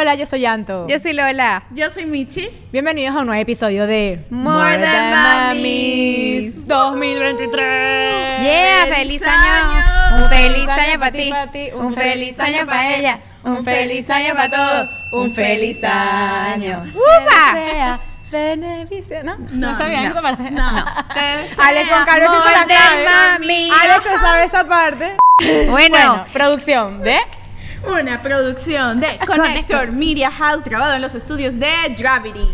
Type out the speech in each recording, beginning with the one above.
Hola, yo soy Anto. Yo soy Lola. Yo soy Michi. Bienvenidos a un nuevo episodio de More Than Mamis. 2023. Yeah, feliz año. Un feliz año para ti. pa' ti, Un feliz año para ella. Un feliz año para todos. Un feliz año. ¡Upa! Beneficio, ¿no? No, está bien no, esa parte. no. Alex Juan Carlos se la More than sabe. Alex se sabe esa parte. Bueno, Bueno, producción de Una producción de Connector Media House grabado en los estudios de Gravity.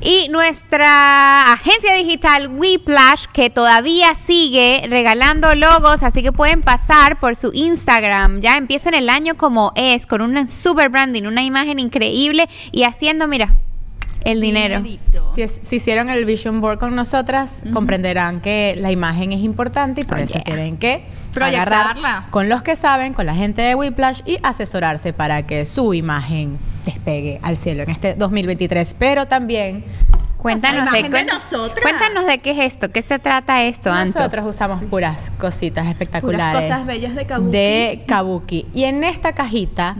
y nuestra agencia digital Whiplash que todavía sigue regalando logos, así que pueden pasar por su Instagram. Ya empiezan el año como es, con un super branding, una imagen increíble y haciendo, mira, el dinero. Si, hicieron el vision board con nosotras, comprenderán que la imagen es importante y por Oh, eso yeah. tienen que Proyectarla. con los que saben, con la gente de Whiplash y asesorarse para que su imagen despegue al cielo en este 2023. Pero también Cuéntanos de, de nosotras. cuéntanos de qué es esto, qué se trata esto, Anto. nosotros usamos puras cositas espectaculares. cosas bellas de kabuki. de kabuki. Y en esta cajita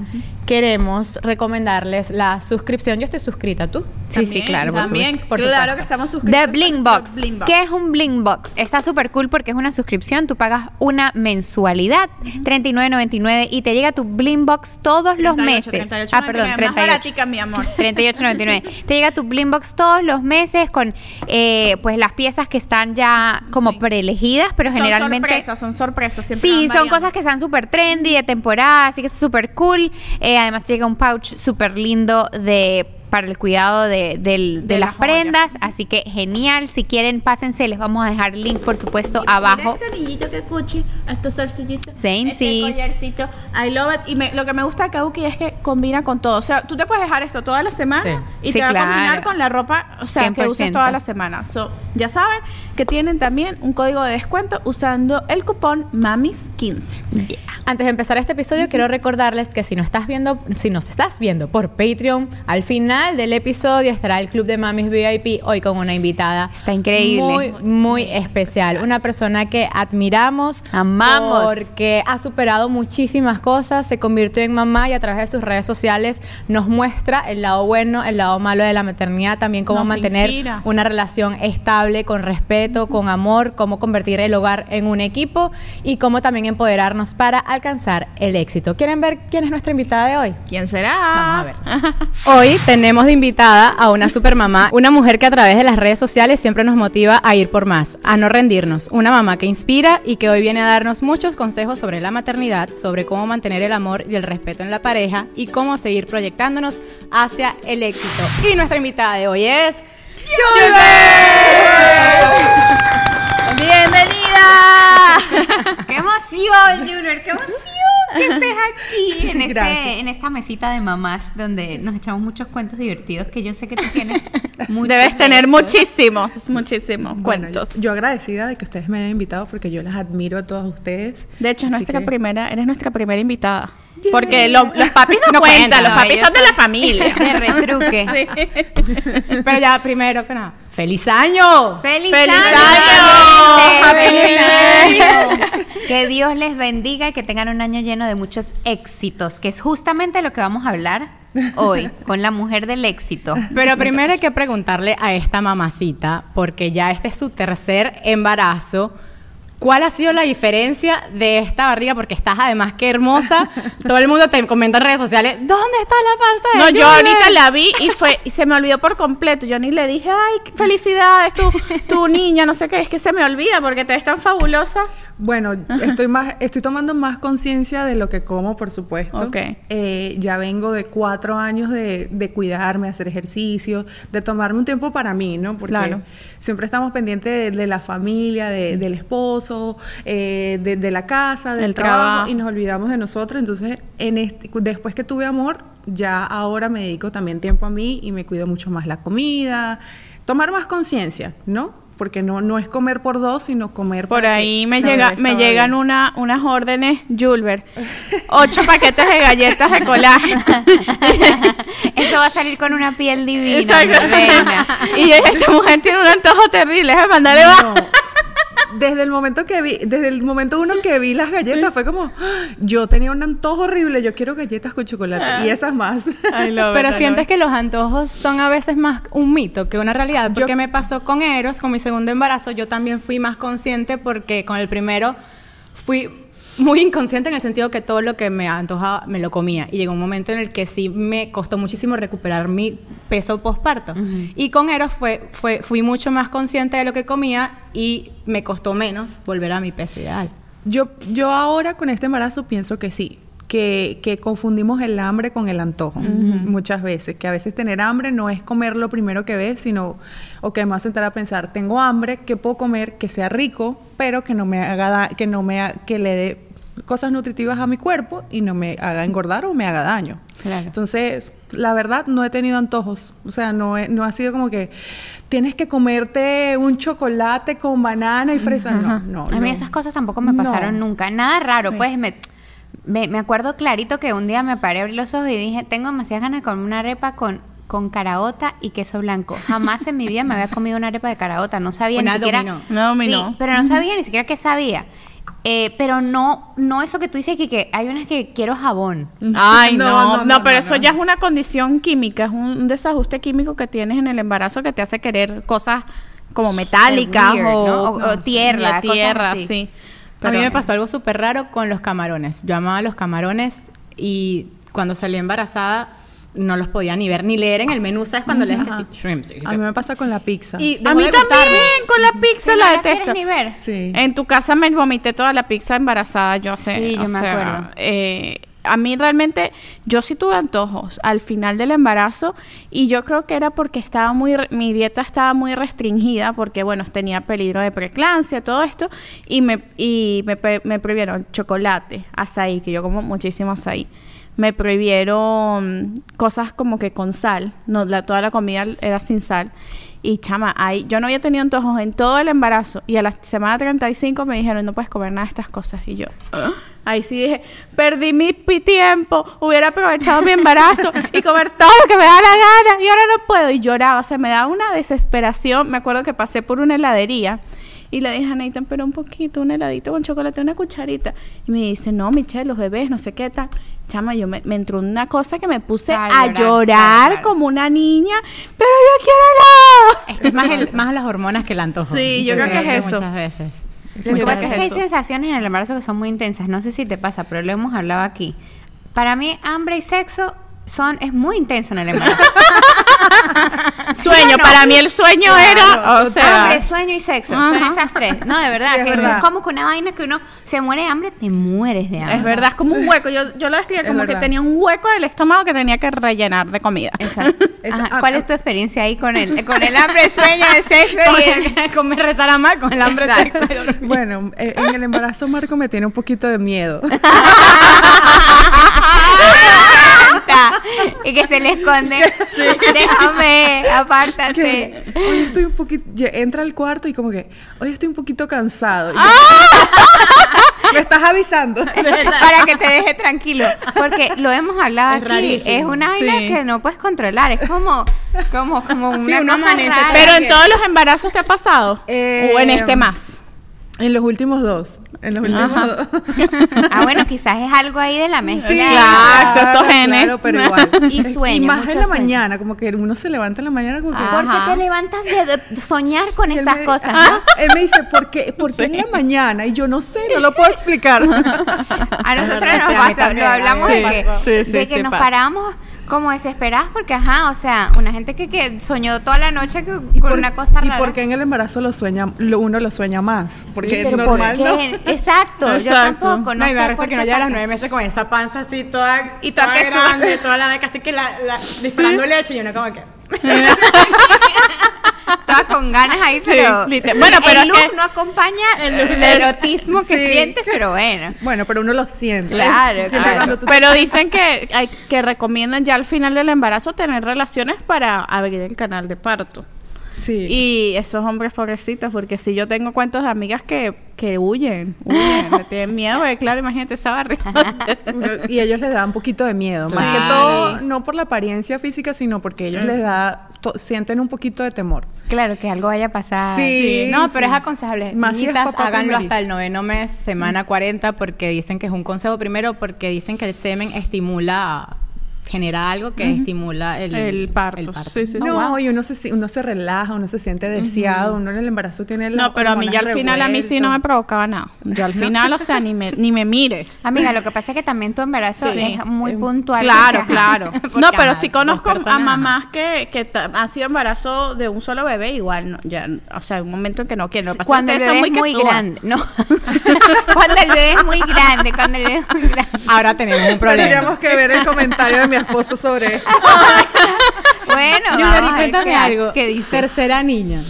queremos recomendarles la suscripción. Yo estoy suscrita, ¿tú? Sí, sí, claro, También. Por claro supuesto. que estamos suscritos. The Bling Box. Bling Box. ¿Qué es un Bling Box? Está súper cool porque es una suscripción. Tú pagas una mensualidad, $39.99, y te llega tu Bling Box todos los 38, meses. 38, ah, perdón, 99, Más 38. baratica, mi amor. 38.99. Te llega tu Bling Box todos los meses con eh, pues las piezas que están ya como Sí. preelegidas, pero Son generalmente sorpresas, son sorpresas. siempre Sí, son variando. cosas que están súper trendy de temporada, así que está súper cool. Eh, además llega un pouch súper lindo de para el cuidado de, del- de De las joyas. prendas, así que genial. Si quieren, pásense, les vamos a dejar el link, por supuesto, abajo. Mira este anillito que cuchi, estos zarcillitos. Same este sis. collarcito. I love it. Y me- lo que me gusta de Kabuki es que combina con todo. O sea, tú te puedes dejar esto toda la semana y Sí, te va a combinar claro. con la ropa, o sea, que uses 100%. toda la semana. So, ya saben que tienen también un código de descuento usando el cupón MAMIS15. Yeah. Antes de empezar este episodio, quiero recordarles que si nos estás viendo, si nos estás viendo por Patreon, al final del episodio estará el Club de Mamis VIP hoy con una invitada. Está increíble. Muy, muy especial. Una persona que admiramos. Amamos. Porque ha superado muchísimas cosas, se convirtió en mamá y a través de sus redes sociales nos muestra el lado bueno, el lado malo de la maternidad, también cómo Nos mantener inspira. una relación estable, con respeto, con amor, cómo convertir el hogar en un equipo y cómo también empoderarnos para alcanzar el éxito. ¿Quieren ver quién es nuestra invitada de hoy? ¿Quién será? Vamos a ver. Hoy tenemos de invitada a una supermamá, una mujer que a través de las redes sociales siempre nos motiva a ir por más, a no rendirnos, una mamá que inspira y que hoy viene a darnos muchos consejos sobre la maternidad, sobre cómo mantener el amor y el respeto en la pareja y cómo seguir proyectándonos hacia el éxito. Y nuestra invitada de hoy es ¡Bienvenida! ¡Qué emoción, Junior! ¡Qué emoción que estés aquí en, este, en esta mesita de mamás donde nos echamos muchos cuentos divertidos que yo sé que tú tienes muchos Debes de tener muchísimos, muchísimos Bueno, cuentos. Yo, agradecida de que ustedes me hayan invitado porque yo las admiro a todas ustedes. De hecho, es nuestra que- primera, eres nuestra primera invitada. Porque lo- los papis no, No cuentan, cuentan, los papis son de la familia. De retruque. Pero ya primero que nada, ¡Feliz año! ¡Feliz, ¡Feliz año! año! ¡Feliz ¡Happy año! Que Dios les bendiga y que tengan un año lleno de muchos éxitos, que es justamente lo que vamos a hablar hoy con la mujer del éxito. Pero primero hay que preguntarle a esta mamacita, porque ya este es su tercer embarazo. ¿Cuál ha sido la diferencia de esta barriga? Porque estás además que hermosa. Todo el mundo te comenta en redes sociales, ¿dónde está la panza de No, yo Juliet?" ahorita la vi y fue y se me olvidó por completo. Yo ni le dije, ay, qué felicidades, tu, tu niña, no sé qué. Es que se me olvida porque te ves tan fabulosa. Bueno, estoy más, estoy tomando más conciencia de lo que como, por supuesto. Ok. Eh, ya vengo de cuatro años de, de cuidarme, hacer ejercicio, de tomarme un tiempo para mí, ¿no? Porque Claro. siempre estamos pendientes de, de la familia, de- del esposo, eh, de, de la casa, del Del trabajo, trabajo. y nos olvidamos de nosotros. Entonces, en este, después que tuve amor, ya ahora me dedico también tiempo a mí y me cuido mucho más la comida, tomar más conciencia, ¿no? Porque no, no es comer por dos, sino comer Por ahí me llega, me llegan una, unas órdenes, Julber. Ocho paquetes de galletas de colágeno. Eso va a salir con una piel divina. Exacto. y esta mujer tiene un antojo terrible. Déjame mandarle. No. Desde el momento que vi, desde el momento uno que vi las galletas fue como, "Ah, yo tenía un antojo horrible, yo quiero galletas con chocolate y esas más. Pero sientes que los antojos son a veces más un mito que una realidad. Porque me pasó con Eros, con mi segundo embarazo, yo también fui más consciente porque con el primero fui muy inconsciente en el sentido que todo lo que me antojaba me lo comía. Y llegó un momento en el que sí me costó muchísimo recuperar mi peso postparto. Y con Eros fue, fue, fui mucho más consciente de lo que comía y me costó menos volver a mi peso ideal. Yo, yo ahora con este embarazo pienso que sí, que, que confundimos el hambre con el antojo muchas veces, que a veces tener hambre no es comer lo primero que ves, sino, o que me va a sentar a pensar, tengo hambre, ¿qué puedo comer que sea rico, pero que no me haga, da- que no me, ha- que le dé cosas nutritivas a mi cuerpo y no me haga engordar o me haga daño. Claro. Entonces, la verdad, no he tenido antojos. O sea, no, he- no ha sido como que tienes que comerte un chocolate con banana y fresa. No, no. A mí no. esas cosas tampoco me No. pasaron nunca. Nada raro, Sí. pues me, me, me acuerdo clarito que un día me paré, abrí los ojos y dije, tengo demasiadas ganas de comer una arepa con, con caraota y queso blanco. Jamás en mi vida me había comido una arepa de caraota. No sabía Una ni siquiera... dominó. Una dominó. Sí, pero no sabía ni siquiera qué sabía. Eh, pero no, no eso que tú dices que, que hay unas que quiero jabón. Ay, no, No, no, no, no, pero no, eso no. ya es una condición química, es un desajuste químico que tienes en el embarazo que te hace querer cosas como metálicas o, ¿no? O- o tierra, cosas tierra, así. sí. A mí me pasó algo súper raro con los camarones. Yo amaba los camarones y cuando salí embarazada no los podía ni ver ni leer en el menú. ¿Sabes? Cuando lees que sí, shrimps. A mí me pasa con la pizza. Y A mí también, con la pizza la no la detesto. ni ver. Sí. En tu casa me vomité toda la pizza embarazada, yo sé. Sí, yo o me sea, acuerdo. eh, a mí realmente, yo sí tuve antojos al final del embarazo y yo creo que era porque estaba muy, mi dieta estaba muy restringida porque, bueno, tenía peligro de preeclampsia, todo esto, y me, y me, me prohibieron chocolate, azaí, que yo como muchísimo azaí. Me prohibieron cosas como que con sal, no, la, toda la comida era sin sal. Y chama, ahí, yo no había tenido antojos en todo el embarazo. Y a la semana 35 me dijeron, no puedes comer nada de estas cosas. Y yo, "Ah". ahí sí dije, perdí mi tiempo, hubiera aprovechado mi embarazo y comer todo lo que me da la gana. Y ahora no puedo. Y lloraba, o sea, me daba una desesperación. Me acuerdo que pasé por una heladería. Y le dije a Nathan, pero un poquito, un heladito con chocolate, una cucharita. Y me dice, no, Michelle, los bebés, no sé qué tal. Chama, yo me, me entró una cosa que me puse A a llorar, como una niña. Pero yo quiero helado. Es más, el- más las hormonas que el antojo. Sí, yo creo que es eso. Muchas veces. Lo que pasa es que hay sensaciones en el embarazo que son muy intensas. No sé si te pasa, pero lo hemos hablado aquí. Para mí, hambre y sexo son es muy intenso en el embarazo. Sueño, no? para mí el sueño era, o sea, hambre, sueño y sexo. Son esas tres. No, de verdad. Sí, es que verdad. es como que una vaina que uno se muere de hambre, te mueres de hambre. es verdad, es como un hueco. Yo, yo lo describía Es como que tenía un hueco en el estómago que tenía que rellenar de comida. Exacto. Ajá, ah, ¿Cuál ah. es tu experiencia ahí con el, con el hambre, sueño, el sexo y el... Comer, rezar a mar con el hambre Exacto. sexo y. Bueno, eh, en el embarazo Marco me tiene un poquito de miedo. Y que se le esconde. Déjame, apártate. que hoy estoy un poquito, entra al cuarto y como que hoy estoy un poquito cansado. Y yo, me estás avisando. para que te deje tranquilo. Porque lo hemos hablado Es aquí. rarísimo. Es una vaina Sí. que no puedes controlar. Es como, como, como una cosa rara. Pero en todos los embarazos te ha pasado. Eh, o en este más. En los últimos dos. En los últimos Ajá. dos. Ah, bueno, quizás es algo ahí de la mezcla. Sí, Exacto, esos genes. Claro, pero igual. Y sueño, Y más mucho en la sueño. mañana, como que uno se levanta en la mañana como que... ¿Por qué te levantas de, soñar con él estas me- cosas? No? Él me dice, ¿por qué, ¿por qué en la mañana? Y yo no sé, no lo puedo explicar. A nosotros nos pasa, lo hablamos de que, pasa. Sí, sí, de que sí nos pasa. paramos como desesperadas porque, ajá, o sea, una gente que, que soñó toda la noche que- Y con por- una cosa Y rara. porque en el embarazo lo sueña, lo- uno lo sueña más. Porque pero normal ¿por no. qué? Exacto, yo Exacto. tampoco, no, No, y me sé por que no llega a las nueve meses con esa panza así toda, Y toda toda que grande, toda la casi que la, la- disparando leche y uno como que Todas con ganas ahí, Sí, pero. Bueno, pero el es look que- no acompaña el, erotismo que Sí. sientes, pero bueno. Bueno, pero uno lo siente. Claro, claro. Pero dicen que hay que recomiendan ya al final del embarazo tener relaciones para abrir el canal de parto. Sí. Y esos hombres pobrecitos, porque si yo tengo cuentos de amigas que, que huyen, huyen, tienen miedo, porque claro, imagínate esa barriga. y ellos les da un poquito de miedo. Más que todo, no por la apariencia física, sino porque ellos les da, sienten un poquito de temor. Claro, que algo vaya a pasar. Sí. Sí, no, pero es aconsejable. Más si es Niñitas, papá háganlo primerizo. hasta el noveno mes, semana 40, porque dicen que es un consejo primero, porque dicen que el semen estimula, genera algo que estimula el, El parto, sí, sí, sí. No, y uno se, si- uno se relaja, uno se siente deseado, uno en el embarazo tiene las No, pero a mí ya al final a mí sí no me provocaba nada. Yo al final, o sea, ni me, ni me mires. Amiga, lo que pasa es que también tu embarazo Sí. es muy puntual. Claro, claro. No, pero sí conozco a mamás que, que han sido embarazo de un solo bebé, igual, no, ya, o sea, un momento en que no quieren. Lo que pasa Cuando el bebé es muy grande. No. cuando el bebé es muy grande. Cuando el bebé es muy grande. Ahora tenemos un problema. Tendríamos que ver el comentario de mi esposo sobre esto. Bueno, Yuri, vamos a ver cuéntame qué algo. ¿Qué dice? Tercera niña.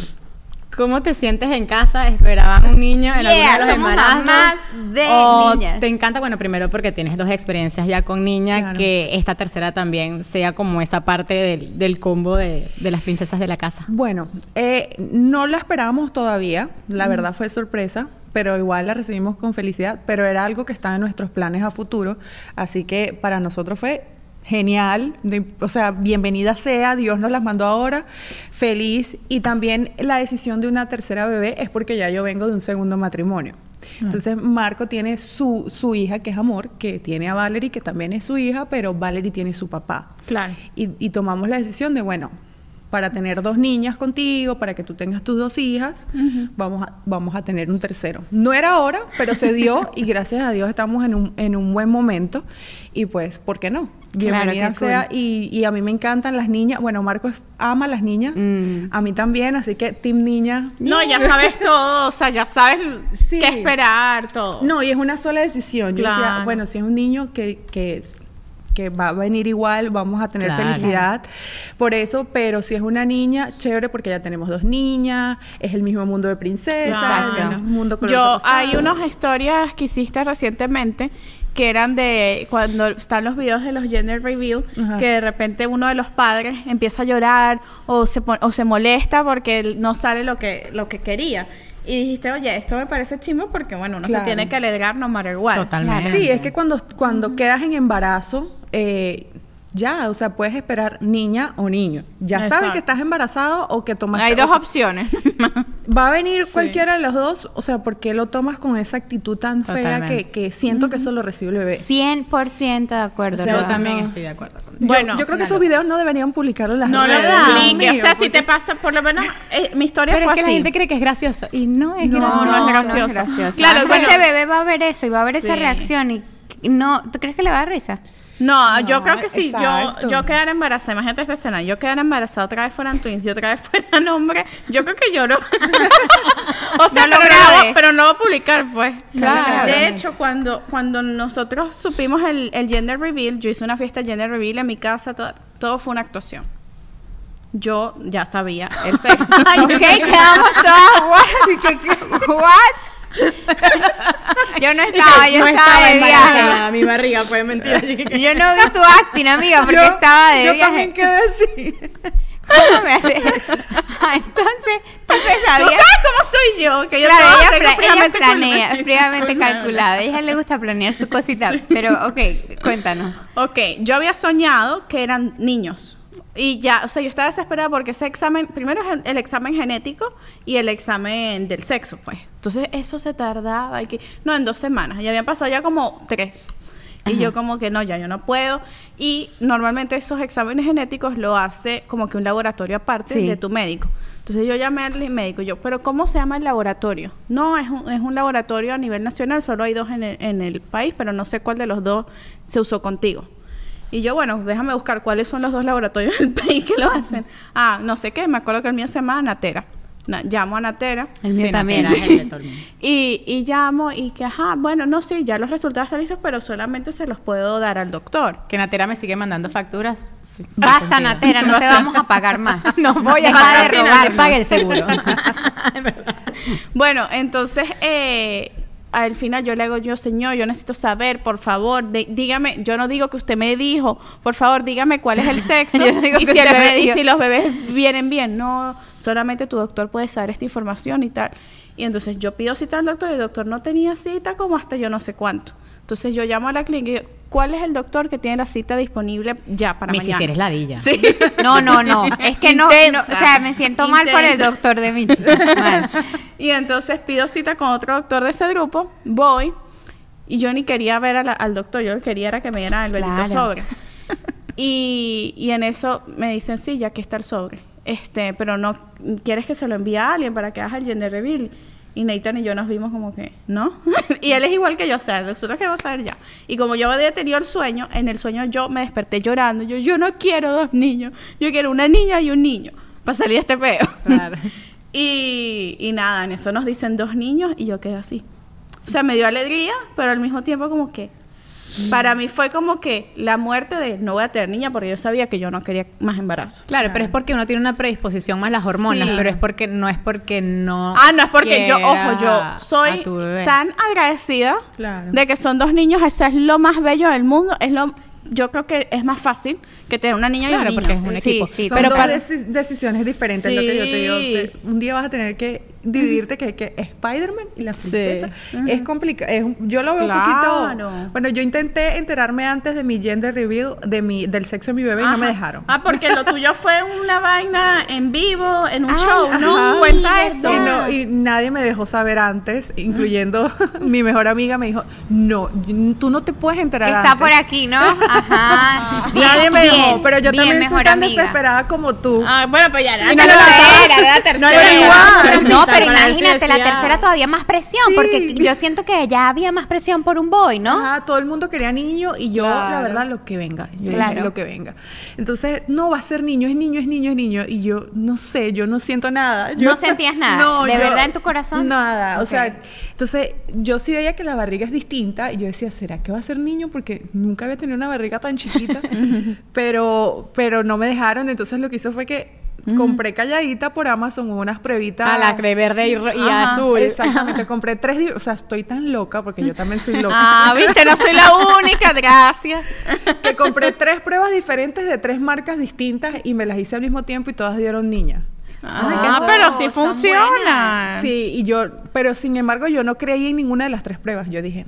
¿Cómo te sientes en casa? ¿Esperaban un niño en Yeah, alguno de los embarazos? mamás de ¿O niñas. te encanta? Bueno, primero porque tienes dos experiencias ya con niña, Claro. que esta tercera también sea como esa parte del, del combo de, de las princesas de la casa. Bueno, eh, no la esperábamos todavía, la verdad fue sorpresa, pero igual la recibimos con felicidad, pero era algo que estaba en nuestros planes a futuro, así que para nosotros fue genial, de- o sea, bienvenida sea, Dios nos las mandó ahora, feliz, y también la decisión de una tercera bebé es porque ya yo vengo de un segundo matrimonio. Entonces Marco tiene su, su hija, que es Amor, que tiene a Valerie, que también es su hija, pero Valerie tiene su papá. Claro. Y, y tomamos la decisión de, bueno, para tener dos niñas contigo, para que tú tengas tus dos hijas, vamos, a, vamos a tener un tercero. No era ahora, pero se dio y gracias a Dios estamos en un, en un buen momento. Y pues, ¿por qué no? Claro, Bienvenida qué sea. cool. Y, y a mí me encantan las niñas. Bueno, Marco es- ama a las niñas. Mm. A mí también, así que Team Niña. No, ya sabes todo, o sea, ya sabes Sí. qué esperar, todo. No, y es una sola decisión. Yo decía, Claro. bueno, si es un niño que, que, que va a venir igual, vamos a tener Claro. felicidad por eso, pero si es una niña, chévere porque ya tenemos dos niñas, es el mismo mundo de princesa, Claro. el mismo mundo color Yo, hay unas historias que hiciste recientemente que eran de cuando están los videos de los gender reveal, Ajá. que de repente uno de los padres empieza a llorar o se, pon- o se molesta porque no sale lo que, lo que quería. Y dijiste, oye, esto me parece chimo porque, bueno, uno Claro. se tiene que alegrar no matter what. Totalmente. Sí, es que cuando, cuando quedas en embarazo, eh, ya, o sea, puedes esperar niña o niño. Ya sabes Exacto. que estás embarazado o que tomas... Hay dos opciones. Va a venir Sí. cualquiera de los dos, o sea, ¿por qué lo tomas con esa actitud tan fea que, que siento que eso lo recibe el bebé? 100% de acuerdo. O sea, Yo también no. estoy de acuerdo con Yo- Bueno, yo, creo que claro. esos videos no deberían publicarlos las no lo. Dios O sea, si te pasa, por lo menos, eh, mi historia Pero fue es que así. la gente cree que es gracioso y no es No, gracioso. no es gracioso. gracioso. Claro, bueno. ese bebé va a ver eso y va a ver esa reacción y y no, ¿tú crees que le va a dar risa? No, yo creo que sí. Yo, exacto. yo quedar embarazada, imagínate esta escena, yo quedar embarazada otra vez fueran twins y otra vez fueran hombre, yo creo que lloro. o sea, No lo pero, no, grabes. pero no va a publicar, pues. Claro. De hecho, cuando, cuando nosotros supimos el, el gender reveal, yo hice una fiesta gender reveal en mi casa, todo, todo fue una actuación. Yo ya sabía el sexo. ok, quedamos todas. What? ¿Qué- qué- what? Yo no estaba, yo no estaba, de viaje. mi barriga fue mentira. Yo no vi tu acting, amiga, porque Yo- estaba de yo viaje. también quedé así. ¿Cómo me hace? Ah, Entonces, tú te ¿Tú sabías. sabes cómo soy yo? Que yo Claro, ella, pla- ella planea, fríamente calculado. A ella le gusta planear su cosita. Pero, ok, cuéntanos. Ok, yo había soñado que eran niños. Y ya, o sea, yo estaba desesperada porque ese examen, primero es el, examen genético y el examen del sexo, pues. Entonces, eso se tardaba, y que, no, en dos semanas. Ya habían pasado ya como tres. Y yo como que no, ya yo no puedo. Y normalmente esos exámenes genéticos lo hace como que un laboratorio aparte Sí. de tu médico. Entonces yo llamé al médico y yo, pero ¿cómo se llama el laboratorio? No, es un, es un laboratorio a nivel nacional, solo hay dos en el, en el país, pero no sé cuál de los dos se usó contigo. Y yo, bueno, déjame buscar cuáles son los dos laboratorios del país que lo hacen. Ah, no sé qué, me acuerdo que el mío se llama Natera. Na- llamo a Natera. El mío Sí, también. Natera es el de todo el mundo. Y, y llamo y que, ajá, bueno, no, sí, ya los resultados están listos, pero solamente se los puedo dar al doctor. Que Natera me sigue mandando facturas. Sí, Basta. Natera, no te vamos a pagar más. No voy a de rogarnos. pague el seguro. Bueno, entonces, eh, al final yo le hago yo, señor, yo necesito saber, por favor, de- dígame, yo no digo que usted me dijo, por favor, dígame cuál es el sexo Yo no y, si el bebé- y si los bebés vienen bien. No, solamente tu doctor puede saber esta información y tal. Y entonces yo pido cita al doctor y el doctor no tenía cita como hasta yo no sé cuánto. Entonces yo llamo a la clínica y digo, ¿cuál es el doctor que tiene la cita disponible ya para Michi, mañana? si eres ladilla. Sí. No, no, no. Es que no, o sea, me siento mal por el doctor de Michi. Mal. Y entonces pido cita con otro doctor de ese grupo, voy, y yo ni quería ver a la- al doctor, yo lo que quería era que me diera el bendito Claro. sobre. Y, y en eso me dicen, sí, ya aquí está el sobre. Este, pero no, ¿quieres que se lo envíe a alguien para que haga el gender reveal? Y Nathan y yo nos vimos como que, ¿no? y él es igual que yo, o sea, nosotros queremos saber ya. Y como yo había tenido el sueño, en el sueño yo me desperté llorando. Yo, yo no quiero dos niños, yo quiero una niña y un niño para salir de este peo. Claro. Y, y nada, en eso nos dicen dos niños y yo quedé así. O sea, me dio alegría, pero al mismo tiempo como que... Para mí fue como que la muerte de no voy a tener niña porque yo sabía que yo no quería más embarazo. Claro, pero es porque uno tiene una predisposición más las hormonas, Sí. pero es porque no es porque no. Ah, no es porque yo, ojo, yo soy tan agradecida Claro. de que son dos niños, eso es lo más bello del mundo, es lo yo creo que es más fácil que tener una niña y Claro, un niño. porque es un Sí, equipo. sí, Son pero dos para- deci- decisiones diferentes, lo que yo te digo. Te- un día vas a tener que dividirte que, que Spider-Man y la princesa. Es complicado. Yo lo veo Claro. un poquito... Bueno, yo intenté enterarme antes de mi gender reveal, de mi, del sexo de mi bebé y no me dejaron. Ah, porque lo tuyo fue una vaina en vivo, en un Ay, show, ¿no? Cuenta eso. Y, no- y nadie me dejó saber antes, incluyendo mi mejor amiga me dijo, no, tú no te puedes enterar Está antes". por aquí, ¿no? Ajá. Bien, Nadie me bien, pero yo bien, también soy tan amiga. desesperada como tú. Ah, bueno, pues ya era no la tercera, era, era la tercera. No era igual. No, pero imagínate, la tercera todavía más presión, Sí. porque yo siento que ya había más presión por un boy, ¿no? Ajá, todo el mundo quería niño y yo, la Claro. verdad, lo que venga. Yo Claro. lo que venga. Entonces, no va a ser niño, es niño, es niño, es niño. Y yo, no sé, yo no siento nada. Yo- ¿No sentías nada? ¿De verdad en tu corazón? Nada. O Ok. sea, entonces, yo sí veía que la barriga es distinta y yo decía, ¿será que va a ser niño? Porque nunca había tenido una barriga tan chiquita. pero, pero no me dejaron. Entonces, lo que hice fue que compré calladita por Amazon unas pruebitas. A la de verde y, y Ajá, azul. Exactamente, compré tres, o sea, estoy tan loca porque yo también soy loca. Ah, viste, no soy la única, gracias. que compré tres pruebas diferentes de tres marcas distintas y me las hice al mismo tiempo y todas dieron niña. Ah, qué pero sí funciona. Sí, y yo, pero sin embargo yo no creí en ninguna de las tres pruebas. Yo dije,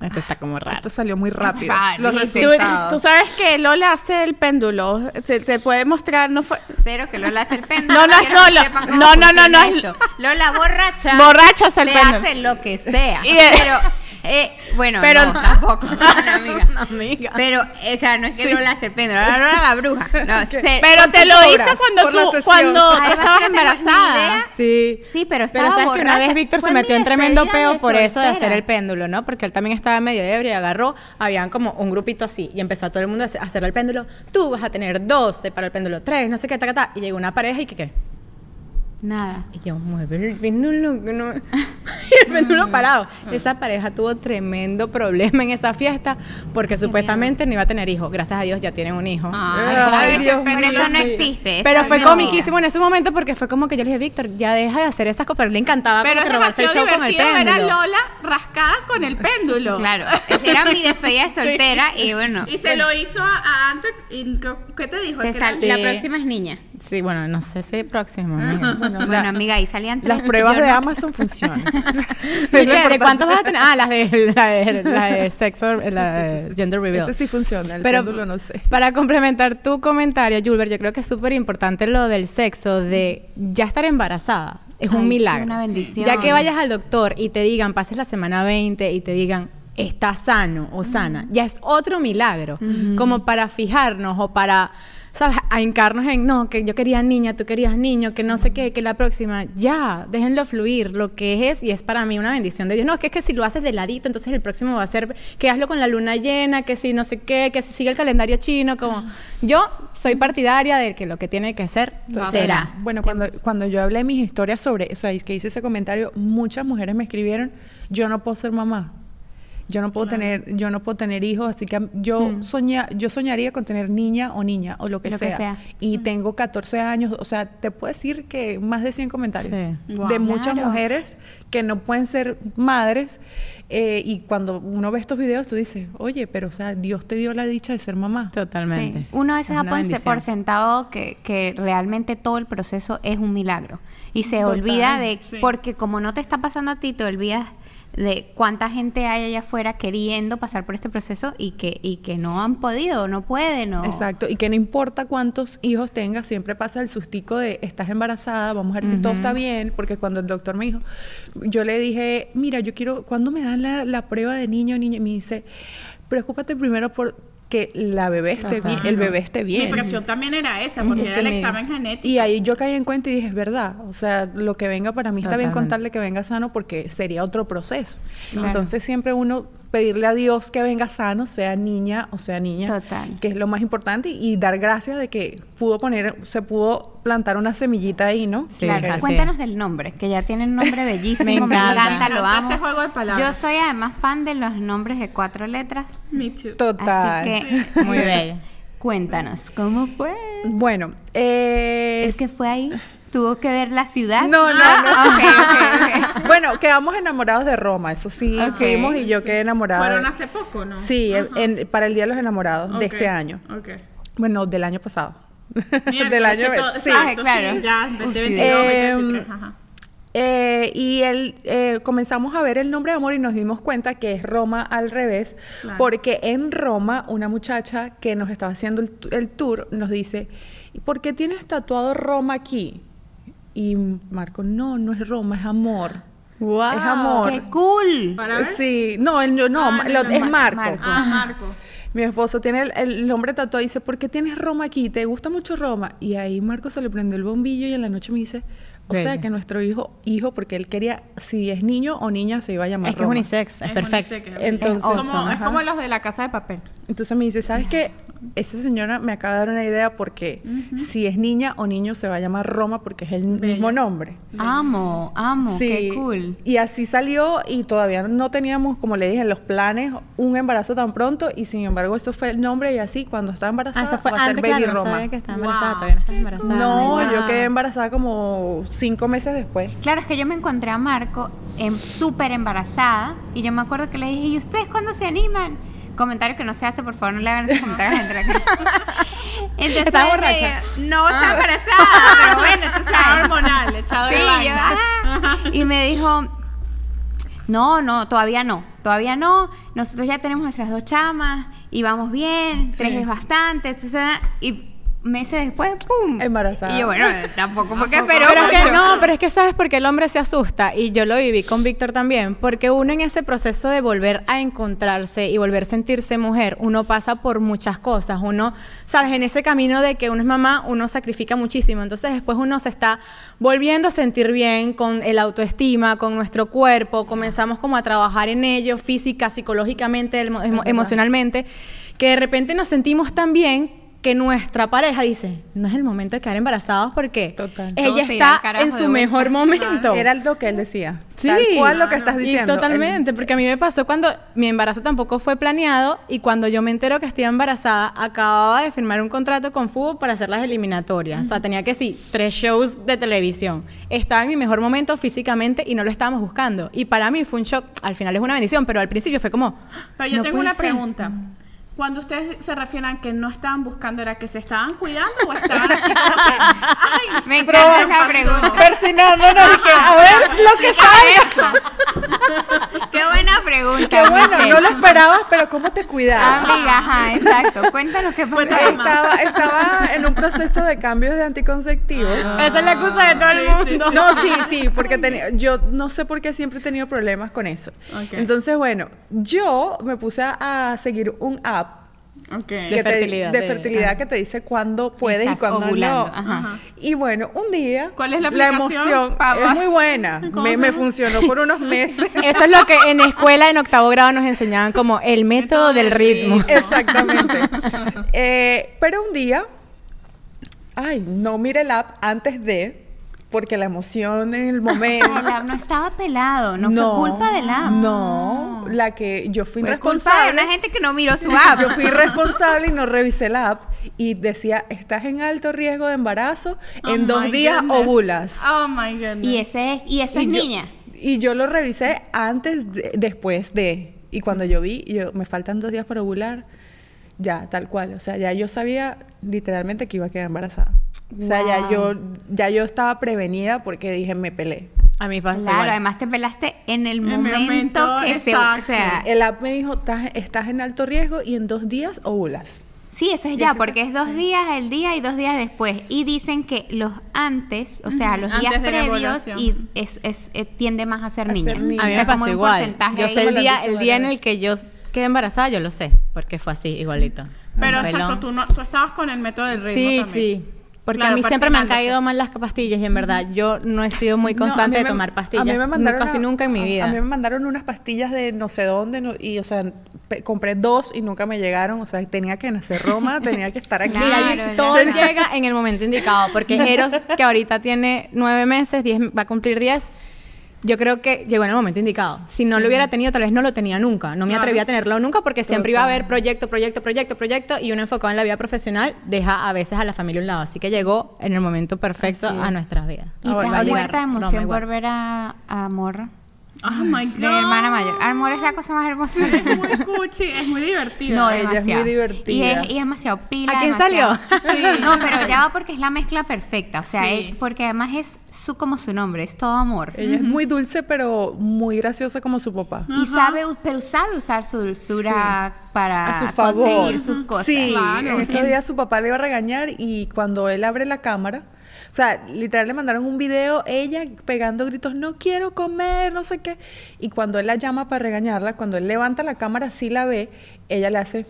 Esto está como raro. esto salió muy rápido. Los. Tú, resultados. tú sabes que Lola hace el péndulo. Se, te puede mostrar, no fue. Cero que Lola hace el péndulo. No, no, quiero no, que lo- sepan cómo no, no, no, no. Lola borracha. Borracha hace el péndulo. hace lo que sea. Y, eh, pero, eh, bueno, pero- no, tampoco. Una amiga. amiga. Pero, o sea, no es que Lola hace el péndulo. Lola la bruja. No, sé. Pero te lo hizo cuando tú, cuando estabas embarazada. Sí. Sí, pero Pero estaba sabes que una vez Víctor se metió en tremendo peo por eso de hacer el péndulo, ¿no? Porque él también estaba medio ebrio y agarró, habían como un grupito así y empezó a todo el mundo a hacer- a hacer el péndulo. Tú vas a tener 12 para el péndulo, 3, no sé qué, ta, ta, ta. Y llegó una pareja y que qué. Nada. Y yo, mueve el péndulo. que no-". el péndulo parado. Esa pareja tuvo tremendo problema en esa fiesta porque supuestamente no iba a tener hijo. Gracias a Dios ya tienen un hijo. Ay, Ay, joder, Dios pero eso no existe. Pero fue comiquísimo en ese momento porque fue como que yo le dije, Víctor, ya deja de hacer esas cosas. Pero le encantaba Pero como robarse el show con el divertido ver a péndulo. Lola rascada con el péndulo. Claro, era mi despedida de soltera y bueno. Y se lo hizo a, a Anto. y ¿Qué te dijo? te Que sal- era- La próxima es niña. Sí, bueno, no sé si próximo. mija. Bueno, Bueno, amiga, ahí salían tres. las pruebas yo de no- Amazon funcionan. ¿Y qué? ¿De cuántos vas a tener? Ah, las de, la de, la de sexo, la de gender reveal. Ese sí funciona, el Pero péndulo no sé. para complementar tu comentario, Julber, yo creo que es súper importante lo del sexo, de ya estar embarazada. Es Ay, un milagro. una bendición. Ya que vayas al doctor y te digan, pases la semana 20 y te digan, está sano o sana, ya es otro milagro. Como para fijarnos o para, ¿sabes? A hincarnos en, no, que yo quería niña, tú querías niño, que no sé qué, que la próxima. Ya, déjenlo fluir, lo que es y es para mí una bendición de Dios. No, es que, es que si lo haces de ladito, entonces el próximo va a ser que hazlo con la luna llena, que si no sé qué, que si sigue el calendario chino, como yo soy partidaria de que lo que tiene que ser será. Bueno, cuando, cuando yo hablé mis historias sobre, o sea, que hice ese comentario, muchas mujeres me escribieron, yo no puedo ser mamá. Yo no puedo tener, yo no puedo tener hijos, así que yo soña, yo soñaría con tener niña o niña o lo que, Lo que sea. Y tengo 14 años, o sea, te puedo decir que más de 100 comentarios Sí. Wow. de muchas Claro. mujeres que no pueden ser madres eh, y cuando uno ve estos videos tú dices, oye, pero o sea, Dios te dio la dicha de ser mamá. Totalmente. Sí. Uno a veces Es da por, sentado que, que realmente todo el proceso es un milagro. Y se Total, olvida de, sí. porque como no te está pasando a ti, te olvidas de cuánta gente hay allá afuera queriendo pasar por este proceso y que, y que no han podido, no pueden. o- Exacto, y que no importa cuántos hijos tengas, siempre pasa el sustico de estás embarazada, vamos a ver si todo está bien, porque cuando el doctor me dijo, yo le dije, mira, yo quiero, ¿cuándo me dan la, la prueba de niño o niña? Y me dice, preocúpate primero por que la bebé esté bien, el bebé esté bien. Mi presión también era esa, porque Ese era el mes. examen genético. Y ahí yo caí en cuenta y dije, es verdad, o sea, lo que venga para mí está bien contarle que venga sano porque sería otro proceso. Claro. Entonces siempre uno pedirle a Dios que venga sano, sea niña o sea niña, Total. que es lo más importante y dar gracias de que pudo poner, se pudo plantar una semillita ahí, ¿no? Sí, Claro, así cuéntanos del nombre, que ya tiene un nombre bellísimo, Me me encanta. lo amo. ese juego de palabras. Yo soy además fan de los nombres de cuatro letras, Me too. Total. así que Muy bella. cuéntanos, ¿cómo fue? Bueno, eh, Es que fue ahí, tuvo que ver la ciudad. No, no, Ah, ok, ok, ok. bueno, quedamos enamorados de Roma, eso sí, fuimos y yo quedé enamorada. Fueron hace poco, ¿no? Sí, en- para el Día de los Enamorados de este año. Ok. Bueno, del año pasado. Del año todo- sí. Exacto, claro. sí, ya, Uy, 2022, sí. 2023, Em, ajá. Eh, y el, eh, comenzamos a ver el nombre de amor y nos dimos cuenta que es Roma al revés, Claro. porque en Roma una muchacha que nos estaba haciendo el, tu- el tour nos dice, "¿Y ¿por qué tienes tatuado Roma aquí? Y Marco, no, no es Roma, es amor. Wow. Es amor. ¡Qué cool! ¿Para ver? Sí, no, el- no, Ah, lo- no, es Mar- Marco. Marco. Ah, Marco. Mi esposo tiene el, el nombre tatuado y dice, ¿por qué tienes Roma aquí? ¿Te gusta mucho Roma? Y ahí Marco se le prendió el bombillo y en la noche me dice, o sea que nuestro hijo, hijo, porque él quería, si es niño o niña, se iba a llamar Es que es Roma. unisex, es perfecto. unisex, es Entonces, es como, es como los de la casa de papel. Entonces me dice, ¿sabes qué? Esa señora me acaba de dar una idea porque si es niña o niño se va a llamar Roma porque es el mismo nombre. Amo, amo, qué cool. Y así salió y todavía no teníamos, como le dije, en los planes un embarazo tan pronto y sin embargo eso fue el nombre y así cuando estaba Ah, embarazada fue va a ser Baby claro, no Roma. sabía que estaba embarazada, Wow. todavía no estás embarazada. No, Wow. yo quedé embarazada como cinco meses después. Claro, es que yo me encontré a Marco em, súper embarazada y yo me acuerdo que le dije, ¿y ustedes cuándo se animan? Comentario que no se hace, por favor, no le hagan esos comentarios a la gente de. Entonces, ¿Estaba él me borracha? no, estaba embarazada, pero bueno, tú sabes. hormonal, echado de Sí, yo, vaina. ah. Y me dijo, no, no, todavía no, todavía no. Nosotros ya tenemos nuestras dos chamas y vamos bien, tres es bastante. Entonces, y meses después, ¡pum! Embarazada. Y yo, bueno, tampoco porque esperó Pero es que mucho. no, pero es que sabes por qué el hombre se asusta y yo lo viví con Víctor también, porque uno en ese proceso de volver a encontrarse y volver a sentirse mujer, uno pasa por muchas cosas, uno, sabes, en ese camino de que uno es mamá, uno sacrifica muchísimo, entonces después uno se está volviendo a sentir bien con el autoestima, con nuestro cuerpo, comenzamos como a trabajar en ello física, psicológicamente, emo- emo- emocionalmente, que de repente nos sentimos tan bien que nuestra pareja dice, no es el momento de quedar embarazados porque Total. Ella al está en su vuelta. mejor momento. Era lo que él decía. Sí, Tal cual lo que estás Y diciendo. totalmente, porque a mí me pasó cuando mi embarazo tampoco fue planeado y cuando yo me entero que estoy embarazada, acababa de firmar un contrato con fútbol para hacer las eliminatorias. O sea, tenía que sí, tres shows de televisión. Estaba en mi mejor momento físicamente y no lo estábamos buscando. Y para mí fue un shock. Al final es una bendición, pero al principio fue como. Pero yo "No tengo puede una ser". pregunta. Cuando ustedes se refieren a que no estaban buscando, ¿era que se estaban cuidando o estaban así como que, ay, Me encanta esa pregunta. Persinándonos y que a ver lo que salga. Qué buena pregunta. Qué bueno, Michelle. no lo esperabas, pero ¿cómo te cuidabas? Amiga, ajá, exacto. Cuéntanos qué pasó. Estaba, estaba en un proceso de cambios de anticonceptivos. Esa es la excusa de todo el Sí, sí, mundo. No, sí, sí, porque tenía, yo no sé por qué siempre he tenido problemas con eso. Ok. Entonces, bueno, yo me puse a, a seguir un app Ok. que De te- fertilidad, de de- fertilidad ah. que te dice cuándo puedes y cuándo ovulando, no. ajá. Y bueno, un día ¿Cuál es la aplicación? emoción es muy buena. ¿Cómo Me, funcionó por unos meses. Eso es lo que en escuela, en octavo grado, nos enseñaban como el método del ritmo. Exactamente. Eh, pero un día, ay, no mire el app antes de, porque la emoción en el O momento. sea, el app no estaba pelado, no, fue culpa del app. No, la que yo fui Fue culpa de responsable. una gente que no miró su app. Yo fui responsable y no revisé la app y decía, estás en alto riesgo de embarazo, Oh en dos días goodness. ovulas. Oh my goodness. Y ese es, y eso y es yo- niña. Y yo lo revisé antes, de- después de. Y cuando yo vi, yo, me faltan dos días para ovular, ya, tal cual. O sea, ya yo sabía literalmente que iba a quedar embarazada. O sea, ya yo, ya yo estaba prevenida porque dije, me pelé. A mí pasa Claro, igual. además te pelaste en el el momento, momento que se, o sea, El app me dijo, estás, estás en alto riesgo y en dos días ovulas. sí, eso es Ya porque es dos días el día y dos días después. Y dicen que los antes, o sea, los días Antes previos, y es, es- eh, tiende más a ser A niña. ser niña. A mí O sea, me como pasó igual. porcentaje Yo sé el día, el día en el que yo quedé embarazada, yo lo sé, porque fue así, igualito. Pero exacto, tú, no, tú estabas con el método del ritmo Sí, también. sí. Porque Claro, a mí siempre me han caído mal las pastillas y en verdad yo no he sido muy No, a mí constante de me- tomar pastillas. A mí me mandaron casi a- nunca en mi a- vida. A, mí me mandaron unas pastillas de no sé dónde no- y, o sea, pe- compré dos y nunca me llegaron. O sea, tenía que nacer Roma, tenía que estar aquí. Claro, Mira, ya. y todo llega en el momento indicado, porque Eros, que ahorita tiene nueve meses, diez, va a cumplir diez, yo creo que llegó en el momento indicado. Si no lo hubiera tenido, tal vez no lo tenía nunca. No me Claro. atreví a tenerlo nunca porque siempre iba a haber proyecto, proyecto, proyecto, proyecto y uno enfocado en la vida profesional deja a veces a la familia a un lado. Así que llegó en el momento perfecto Así a nuestras vidas. Y te a muerta de Roma emoción igual. por ver a, a Amor Oh my God. de hermana mayor. Amor es la cosa más hermosa. Es muy cuchi, es muy divertida. No, ella es muy demasiado. divertida. Y es, y es demasiado pila. ¿A quién demasiado- salió? Sí. No, pero ya va porque es la mezcla perfecta. O sea, Sí. es- porque además es su como su nombre, es todo amor. Ella es muy dulce, pero muy graciosa como su papá. Y sabe, pero sabe usar su dulzura para A su favor. conseguir sus cosas. Sí, Claro. en estos días su papá le iba a regañar y cuando él abre la cámara, o sea, literal le mandaron un video, ella pegando gritos, no quiero comer, no sé qué. Y cuando él la llama para regañarla, cuando él levanta la cámara, sí la ve, ella le hace,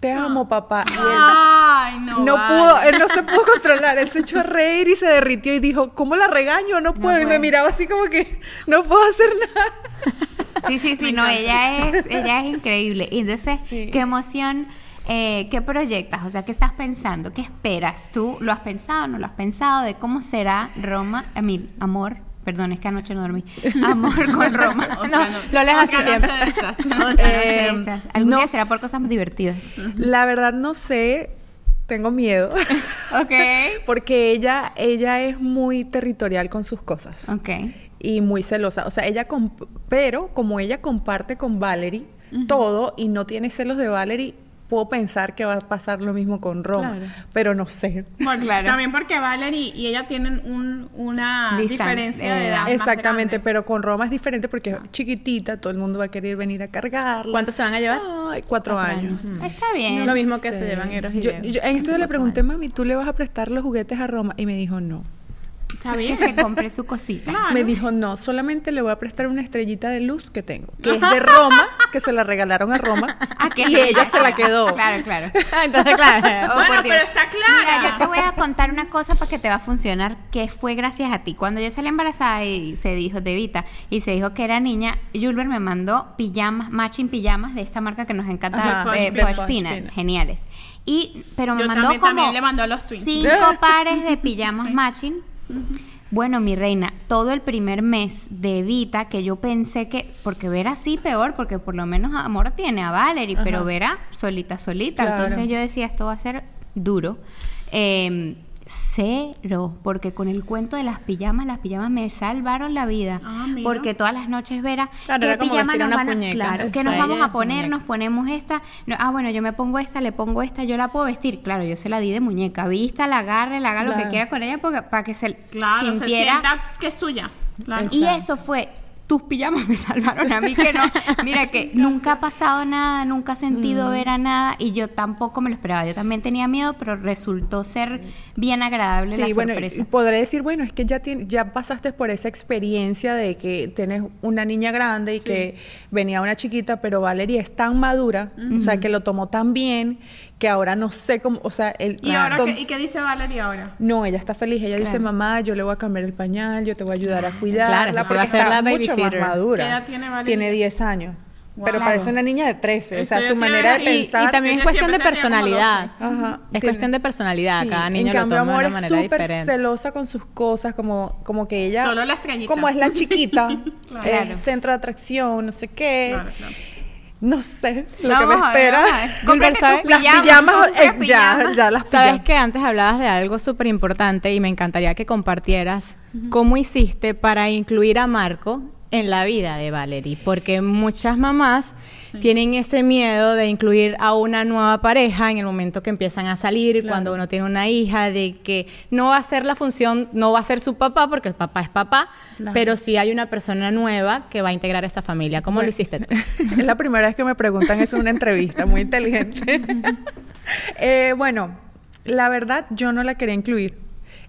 te amo, papá. Y él Ay, no. no vale. pudo, él no se pudo controlar, él se echó a reír y se derritió y dijo, ¿cómo la regaño? No puedo. y me miraba así como que, no puedo hacer nada. Sí, sí, sí, no, ella es, ella es increíble. Y entonces, Sí. qué emoción, eh, qué proyectas, o sea, qué estás pensando, qué esperas. ¿Tú lo has pensado, no lo has pensado de cómo será Roma, a mi amor? Perdón, es que anoche no dormí. Amor con Roma. No, lo lees así siempre. Eh. Algún no día será por cosas divertidas. La verdad no sé, tengo miedo. Ok. Porque ella, ella es muy territorial con sus cosas. Ok. Y muy celosa. O sea, ella, comp- pero como ella comparte con Valerie todo y no tiene celos de Valerie, puedo pensar que va a pasar lo mismo con Roma. Claro. Pero no sé. Bueno, Claro. También porque Valerie y ella tienen un, una diferencia de de edad. más Exactamente, pero con Roma es diferente porque es chiquitita, todo el mundo va a querer venir a cargarla. ¿Cuántos se van a llevar? Ay, cuatro, años. Está bien. Lo mismo que se llevan Eros y yo, yo en esto le Cuatro pregunté, mami, ¿tú le vas a prestar los juguetes a Roma? Y me dijo, no. Está Que bien. se compre su cosita. Claro. Me dijo, no, solamente le voy a prestar una estrellita de luz que tengo, que es de Roma, que se la regalaron a Roma, Ah, que y ella se la quedó. Claro, claro. Entonces, claro. Oh, Bueno, pero está clara. Mira, yo te voy a contar una cosa para que te va a funcionar, que fue gracias a ti. Cuando yo salí embarazada y se dijo de Vita y se dijo que era niña, Julber me mandó pijamas, matching pijamas de esta marca que nos encanta, Ajá, eh, Posh Posh Peanut. Peanut, Peanut. geniales. Y, pero me Yo mandó también- como también le mandó a los twins. cinco pares de pijamas matching. Bueno, mi reina, todo el primer mes de Vita, que yo pensé que, porque Vera sí peor, porque por lo menos amor tiene a Valerie, pero. Vera solita, solita. Claro. Entonces yo decía, esto va a ser duro. Eh, cero, porque con el cuento de las pijamas, las pijamas me salvaron la vida. Ah, porque todas las noches Vera, Claro, ¿qué pijama nos van a, claro, ¿qué Eso, nos vamos a poner? Nos ponemos esta. No, ah, bueno, yo me pongo esta, le pongo esta, yo la puedo vestir. Claro, yo se la di de muñeca. Vista, la agarre, la haga lo que quiera con ella porque, para que se Claro, se sintiera. sienta que es suya. Claro. Y eso fue, tus pijamas me salvaron a mí que no. Mira que nunca ha pasado nada, nunca he sentido ver a nada y yo tampoco me lo esperaba. Yo también tenía miedo, pero resultó ser bien agradable la Sí, bueno, sorpresa. y podré decir, bueno, es que ya, ya pasaste por esa experiencia de que tienes una niña grande y que venía una chiquita, pero Valeria es tan madura, o sea, que lo tomó tan bien, que ahora no sé cómo, o sea, el... ¿Y ahora con- qué, ¿y qué dice Valerie ahora? No, ella está feliz. Ella dice, Claro. mamá, yo le voy a cambiar el pañal, yo te voy a ayudar a Claro, cuidarla, esa porque va a ser está la mucho más madura. ¿Qué edad tiene Valerie? Tiene 10 años. Pero Wow. parece una niña de 13. o sea, Eso su manera de. Y, pensar. y también es cuestión de personalidad. Ajá, Es tiene- cuestión de personalidad. Sí, Cada niño en lo cambio, toma de amor una es manera súper diferente. celosa con sus cosas, como, como que ella... Solo la estrellita. Como es la chiquita, Claro. eh, centro de atracción, no sé qué. Claro, claro. No sé lo Vamos que me espera. tus Las pijamas, eh, ya, pijamas. ya las Sabes pijamas. que antes hablabas de algo súper importante y me encantaría que compartieras cómo hiciste para incluir a Marco en la vida de Valerie, porque muchas mamás tienen ese miedo de incluir a una nueva pareja en el momento que empiezan a salir, cuando uno tiene una hija, de que no va a ser la función, no va a ser su papá, porque el papá es papá, pero sí hay una persona nueva que va a integrar esta familia. ¿Cómo lo hiciste tú? es la primera vez que me preguntan eso en una entrevista, muy inteligente. Eh, bueno, la verdad yo no la quería incluir.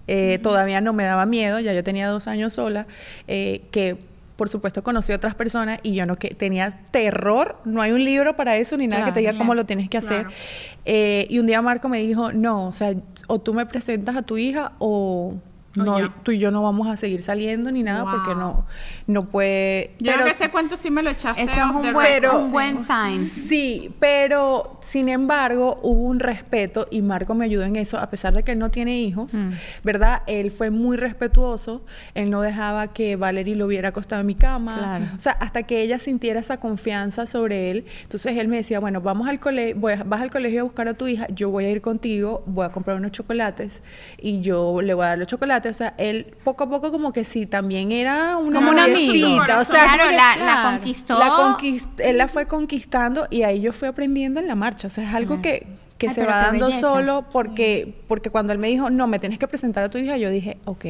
Eh, Todavía no me daba miedo, ya yo tenía dos años sola, eh, que por supuesto conocí a otras personas y yo no que tenía terror, no hay un libro para eso ni nada que te diga cómo lo tienes que hacer. Claro. Eh, y un día Marco me dijo, no, o sea, o tú me presentas a tu hija o... No, ya. tú y yo no vamos a seguir saliendo ni nada porque Wow. no, no puede. Yo creo pero que ese cuento sí me lo echaste. Eso es un buen, record. un buen sign. Sí, pero sin embargo hubo un respeto y Marco me ayudó en eso, a pesar de que él no tiene hijos, Mm. ¿verdad? Él fue muy respetuoso, él no dejaba que Valerie lo viera acostado en mi cama, Claro. o sea, hasta que ella sintiera esa confianza sobre él. Entonces él me decía, bueno, vamos al colegio, vas al colegio a buscar a tu hija, yo voy a ir contigo, voy a comprar unos chocolates y yo le voy a dar los chocolates, o sea, él poco a poco como que sí, también era una Como un amigo. noviecita, o sea, claro, que- la, conquistó. la conquist- él la fue conquistando y ahí yo fui aprendiendo en la marcha. O sea, es algo que, que Ay, se va dando belleza. solo porque, porque cuando él me dijo, no, me tienes que presentar a tu hija, yo dije, ok,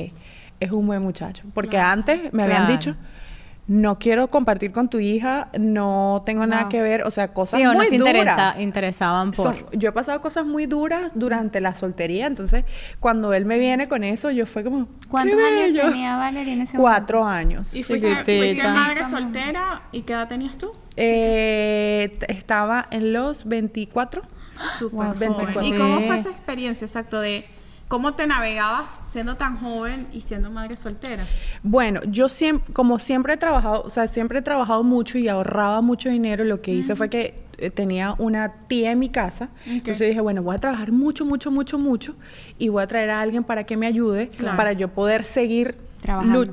es un buen muchacho. Porque antes me habían dicho, no quiero compartir con tu hija, no tengo nada que ver, o sea, cosas Sí, o no muy se interesa- duras. interesaban por... Son- yo he pasado cosas muy duras durante la soltería, entonces cuando él me viene con eso, yo fue como, ¿Cuántos "Qué años bello". tenía Valeria en ese Cuatro años. ¿Y fuiste, fuiste madre soltera? ¿Y qué edad tenías tú? Eh, estaba en los 24. Súper Wow, joven. 24. ¿Y cómo fue esa experiencia, exacto, de cómo te navegabas siendo tan joven y siendo madre soltera? Bueno, yo siempre, como siempre he trabajado, o sea, siempre he trabajado mucho y ahorraba mucho dinero, lo que hice fue que eh, tenía una tía en mi casa, entonces dije, bueno, voy a trabajar mucho, mucho, mucho, mucho y voy a traer a alguien para que me ayude, Claro. para yo poder seguir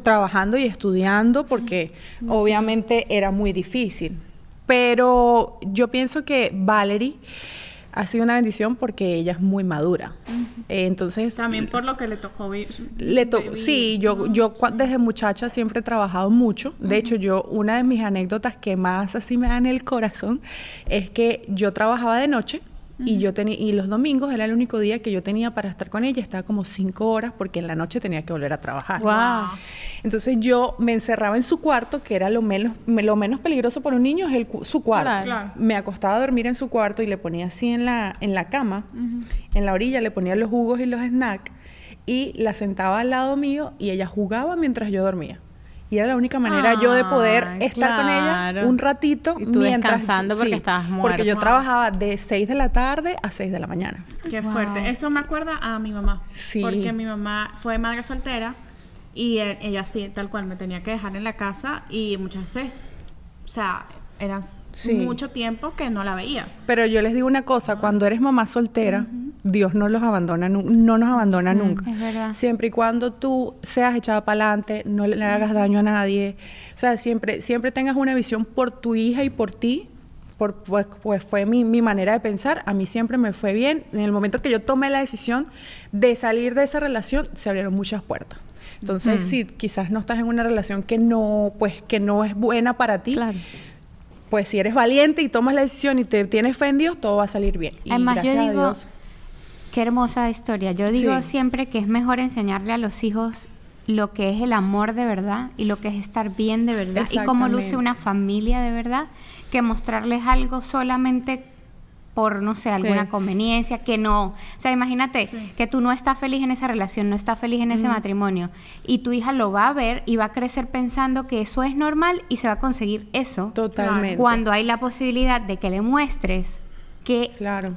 trabajando y estudiando, porque obviamente era muy difícil. Pero yo pienso que Valerie ha sido una bendición porque ella es muy madura. Eh, entonces, También por lo que le tocó vivir. Le to- sí, yo, yo desde muchacha siempre he trabajado mucho. De hecho, yo, una de mis anécdotas que más así me dan el corazón es que yo trabajaba de noche y yo tenía, y los domingos era el único día que yo tenía para estar con ella, estaba como cinco horas porque en la noche tenía que volver a trabajar. Wow. Entonces yo me encerraba en su cuarto, que era lo menos, me- lo menos peligroso para un niño, es el, su cuarto. Claro. Me acostaba a dormir en su cuarto y le ponía así en la, en la cama, en la orilla, le ponía los jugos y los snacks y la sentaba al lado mío y ella jugaba mientras yo dormía. Y era la única manera yo de poder Ay, estar con ella un ratito Y tú mientras descansando porque estabas Porque yo muerta. trabajaba de 6 de la tarde a 6 de la mañana. Qué Wow. fuerte. Eso me acuerda a mi mamá. Sí. Porque mi mamá fue madre soltera y eh, ella sí, tal cual, me tenía que dejar en la casa y muchas veces, o sea, era Sí. mucho tiempo que no la veía. Pero yo les digo una cosa, cuando eres mamá soltera, Dios no los abandona, no nos abandona nunca. es verdad. Siempre y cuando tú seas echada para adelante, no le hagas daño a nadie, o sea, siempre, siempre tengas una visión por tu hija y por ti, por, pues, pues fue mi, mi manera de pensar, a mí siempre me fue bien. En el momento que yo tomé la decisión de salir de esa relación, se abrieron muchas puertas. Entonces, si quizás no estás en una relación que no, pues, que no es buena para ti, Claro. Pues si eres valiente y tomas la decisión y te tienes fe en Dios, todo va a salir bien. Y Además, yo gracias a digo, Dios. qué hermosa historia. Yo digo Sí. siempre que es mejor enseñarle a los hijos lo que es el amor de verdad y lo que es estar bien de verdad y cómo luce una familia de verdad que mostrarles algo solamente por, no sé, alguna Sí. conveniencia, que no. O sea, imagínate Sí. que tú no estás feliz en esa relación, no estás feliz en ese matrimonio y tu hija lo va a ver y va a crecer pensando que eso es normal y se va a conseguir eso Totalmente. cuando hay la posibilidad de que le muestres que Claro.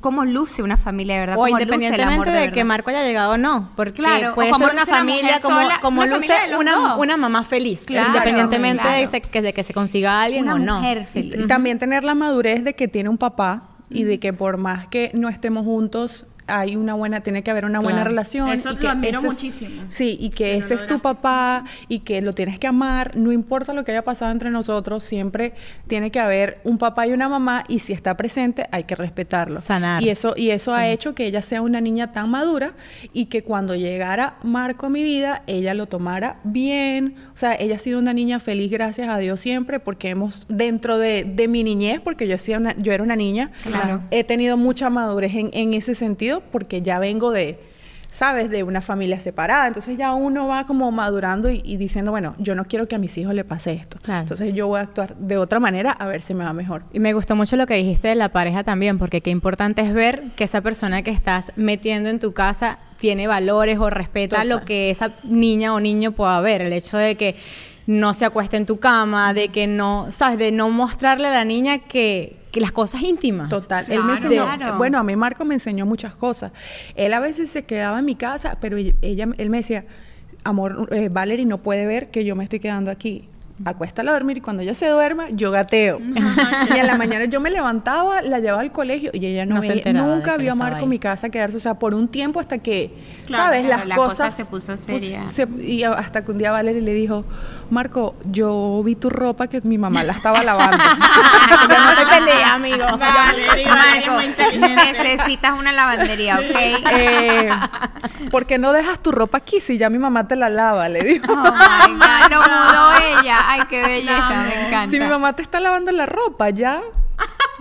cómo luce una familia de verdad. O cómo luce el amor independientemente de, que. Marco haya llegado o no, porque Claro, puede ser una familia como, sola, como una luce familia una, una mamá feliz, Claro, independientemente claro. De, que- de que se consiga alguien Una o no. mujer feliz. Y También tener la madurez de que tiene un papá y de que por más que no estemos juntos hay una buena tiene que haber una buena relación Eso y que admiro ese muchísimo. sí y que ese es tu papá y que lo tienes que amar no importa lo que haya pasado entre nosotros siempre tiene que haber un papá y una mamá y si está presente hay que respetarlo Sanar. y eso y eso ha hecho que ella sea una niña tan madura y que cuando llegara Marco a mi vida ella lo tomara bien o sea ella ha sido una niña feliz gracias a Dios siempre porque hemos dentro de, de mi niñez porque yo hacía una, yo era una niña Claro. he tenido mucha madurez en, en ese sentido porque ya vengo de, ¿sabes? De una familia separada. Entonces ya uno va como madurando y, y diciendo, bueno, yo no quiero que a mis hijos le pase esto. Claro. Entonces yo voy a actuar de otra manera a ver si me va mejor. Y me gustó mucho lo que dijiste de la pareja también, porque qué importante es ver que esa persona que estás metiendo en tu casa tiene valores o respeta Total. lo que esa niña o niño pueda ver. El hecho de que no se acueste en tu cama, de que no, ¿sabes? De no mostrarle a la niña que, que las cosas íntimas. Total. Él me Claro. enseñó, Claro. bueno, a mí Marco me enseñó muchas cosas. Él a veces se quedaba en mi casa, pero ella, ella- él me decía, amor, eh, Valerie no puede ver que yo me estoy quedando aquí. Acuéstala a dormir y cuando ella se duerma, yo gateo. y en la mañana yo me levantaba, la llevaba al colegio y ella no, de nunca vio a Marco en mi casa quedarse, o sea, por un tiempo hasta que, Claro, ¿sabes? Las la cosa cosas se puso seria. se- y hasta que un día Valerie le dijo, Marco, yo vi tu ropa que mi mamá la estaba lavando. yo no te pelea, amigo. Valerie, Marco, muy inteligente. necesitas una lavandería, ¿ok? Eh, ¿Por qué no dejas tu ropa aquí si ya mi mamá te la lava? Le dijo. Oh my God, lo mudó ella. Ay, qué belleza, me encanta. Si mi mamá te está lavando la ropa, ya.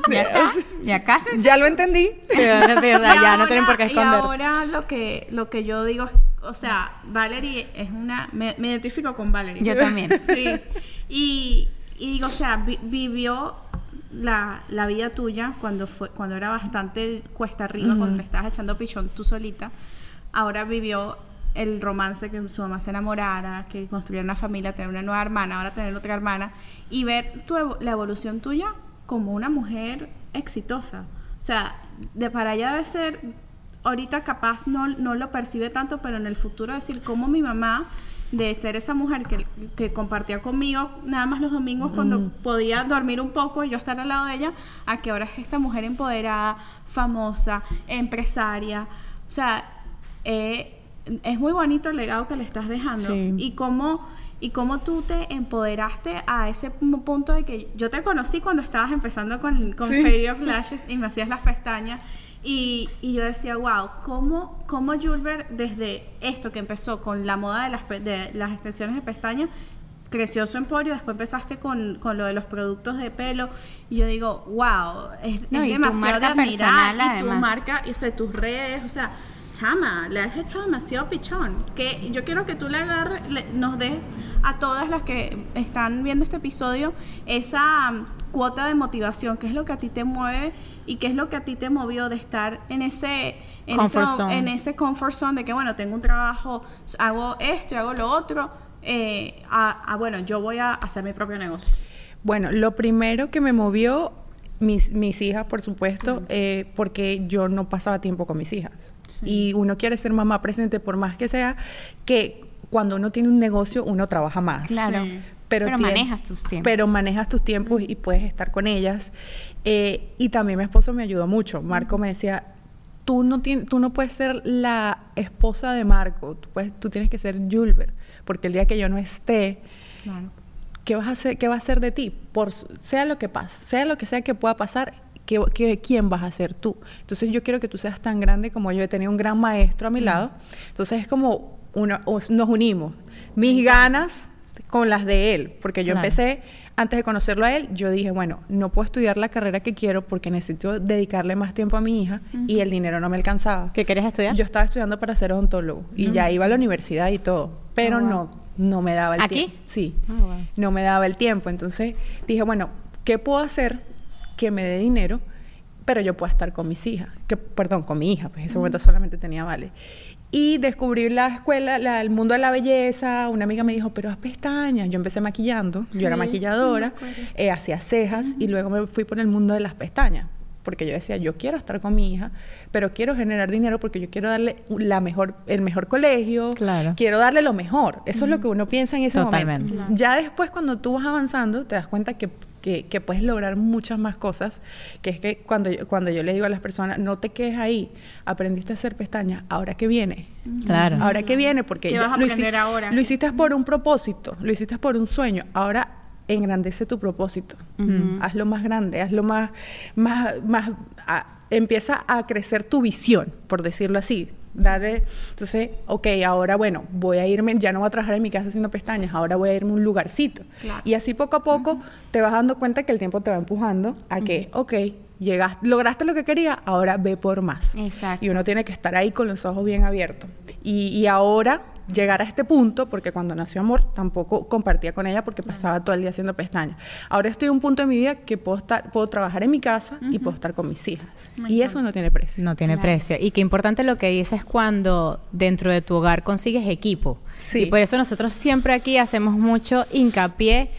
Ya está, ya casi. Ya lo entendí. Sí, o sea, Y ya no tienen por qué Y esconderse. ahora lo que, lo que yo digo, es, o sea, Valerie es una... Me, me identifico con Valerie. Yo también. Sí. Y, y digo, o sea, vi- vivió la, la vida tuya cuando fue cuando era bastante cuesta arriba, cuando le estabas echando pichón tú solita. Ahora vivió el romance que su mamá se enamorara, que construyera una familia, tener una nueva hermana, ahora tener otra hermana y ver tu la evolución tuya como una mujer exitosa. O sea, de para allá debe ser ahorita capaz no, no lo percibe tanto, pero en el futuro decir cómo mi mamá de ser esa mujer que, que compartía conmigo nada más los domingos cuando podía dormir un poco y yo estar al lado de ella, a que ahora es esta mujer empoderada, famosa, empresaria. O sea, eh, es muy bonito el legado que le estás dejando. Sí. Y cómo, y cómo tú te empoderaste a ese pu- punto de que yo te conocí cuando estabas empezando con, con Sí. Fairy of Lashes y me hacías las pestañas. Y, y yo decía, wow, ¿cómo, cómo Julber desde esto que empezó con la moda de las, pe- de las extensiones de pestañas, creció su emporio, después empezaste con, con lo de los productos de pelo, y yo digo, wow, es, No, es y tu demasiado de admirar, personal, y tu además. marca, y, o sea, tus redes, o sea, chama, le has echado demasiado pichón, que yo quiero que tú le agarres, le- nos des a todas las que están viendo este episodio esa um, cuota de motivación, qué es lo que a ti te mueve y qué es lo que a ti te movió de estar en ese en, esa- ese comfort zone de que bueno, tengo un trabajo, hago esto y hago lo otro, eh, a, a, bueno, yo voy a hacer mi propio negocio. Bueno, lo primero que me movió, mis, mis hijas, por supuesto, eh, porque yo no pasaba tiempo con mis hijas. Y uno quiere ser mamá presente, por más que sea, que cuando uno tiene un negocio, uno trabaja más. Claro. Sí. Pero, Pero manejas tus tiempos. Pero manejas tus tiempos y puedes estar con ellas. Eh, y también mi esposo me ayudó mucho. Marco me decía, tú no, tú no puedes ser la esposa de Marco, tú, puedes- tú tienes que ser Julber, porque el día que yo no esté, Claro. ¿qué vas a hacer, qué va a hacer de ti? Por, sea lo que pase, sea lo que sea que pueda pasar, ¿qué, qué- quién vas a ser tú? Entonces yo quiero que tú seas tan grande como yo. He tenido un gran maestro a mi lado. Entonces es como una, os- nos unimos. Mis ganas con las de él, porque yo Claro. empecé, antes de conocerlo a él, yo dije, bueno, no puedo estudiar la carrera que quiero porque necesito dedicarle más tiempo a mi hija y el dinero no me alcanzaba. ¿Qué quieres estudiar? Yo estaba estudiando para ser odontólogo y ya iba a la universidad y todo, pero Oh, wow. no, no me daba el ¿Aquí? tiempo. Sí, Oh, wow. no me daba el tiempo. Entonces dije, bueno, ¿qué puedo hacer que me dé dinero, pero yo pueda estar con mis hijas? Que, perdón, con mi hija, pues en ese momento solamente tenía Vale. Y descubrí la escuela, la- el mundo de la belleza. Una amiga me dijo, pero haz pestañas. Yo empecé maquillando, yo era maquilladora, sí, eh, hacía cejas y luego me fui por el mundo de las pestañas. porque yo decía, yo quiero estar con mi hija, pero quiero generar dinero porque yo quiero darle la mejor, el mejor colegio, Claro. quiero darle lo mejor. Eso es lo que uno piensa en ese Totalmente. momento. Ya después, cuando tú vas avanzando, te das cuenta que, que- que puedes lograr muchas más cosas, que es que cuando yo, cuando yo le digo a las personas, no te quedes ahí, aprendiste a hacer pestañas, ahora que viene. Claro. Ahora que viene, porque ¿Qué ya vas a lo, ahora? lo hiciste por un propósito, lo hiciste por un sueño. Ahora engrandece tu propósito. Hazlo más grande, hazlo más, más, más, a- empieza a crecer tu visión, por decirlo así. Darle, entonces, ok, ahora bueno, voy a irme, ya no voy a trabajar en mi casa haciendo pestañas, ahora voy a irme a un lugarcito. Claro. Y así poco a poco te vas dando cuenta que el tiempo te va empujando a que, ok, llegaste, lograste lo que querías, ahora ve por más. Exacto. Y uno tiene que estar ahí con los ojos bien abiertos. Y, y ahora llegar a este punto, porque cuando nació Amor tampoco compartía con ella porque pasaba todo el día haciendo pestañas. Ahora estoy en un punto de mi vida que puedo, estar, puedo trabajar en mi casa y puedo estar con mis hijas. y eso no tiene precio. No tiene precio. Y qué importante lo que dices cuando dentro de tu hogar consigues equipo. Sí. Y por eso nosotros siempre aquí hacemos mucho hincapié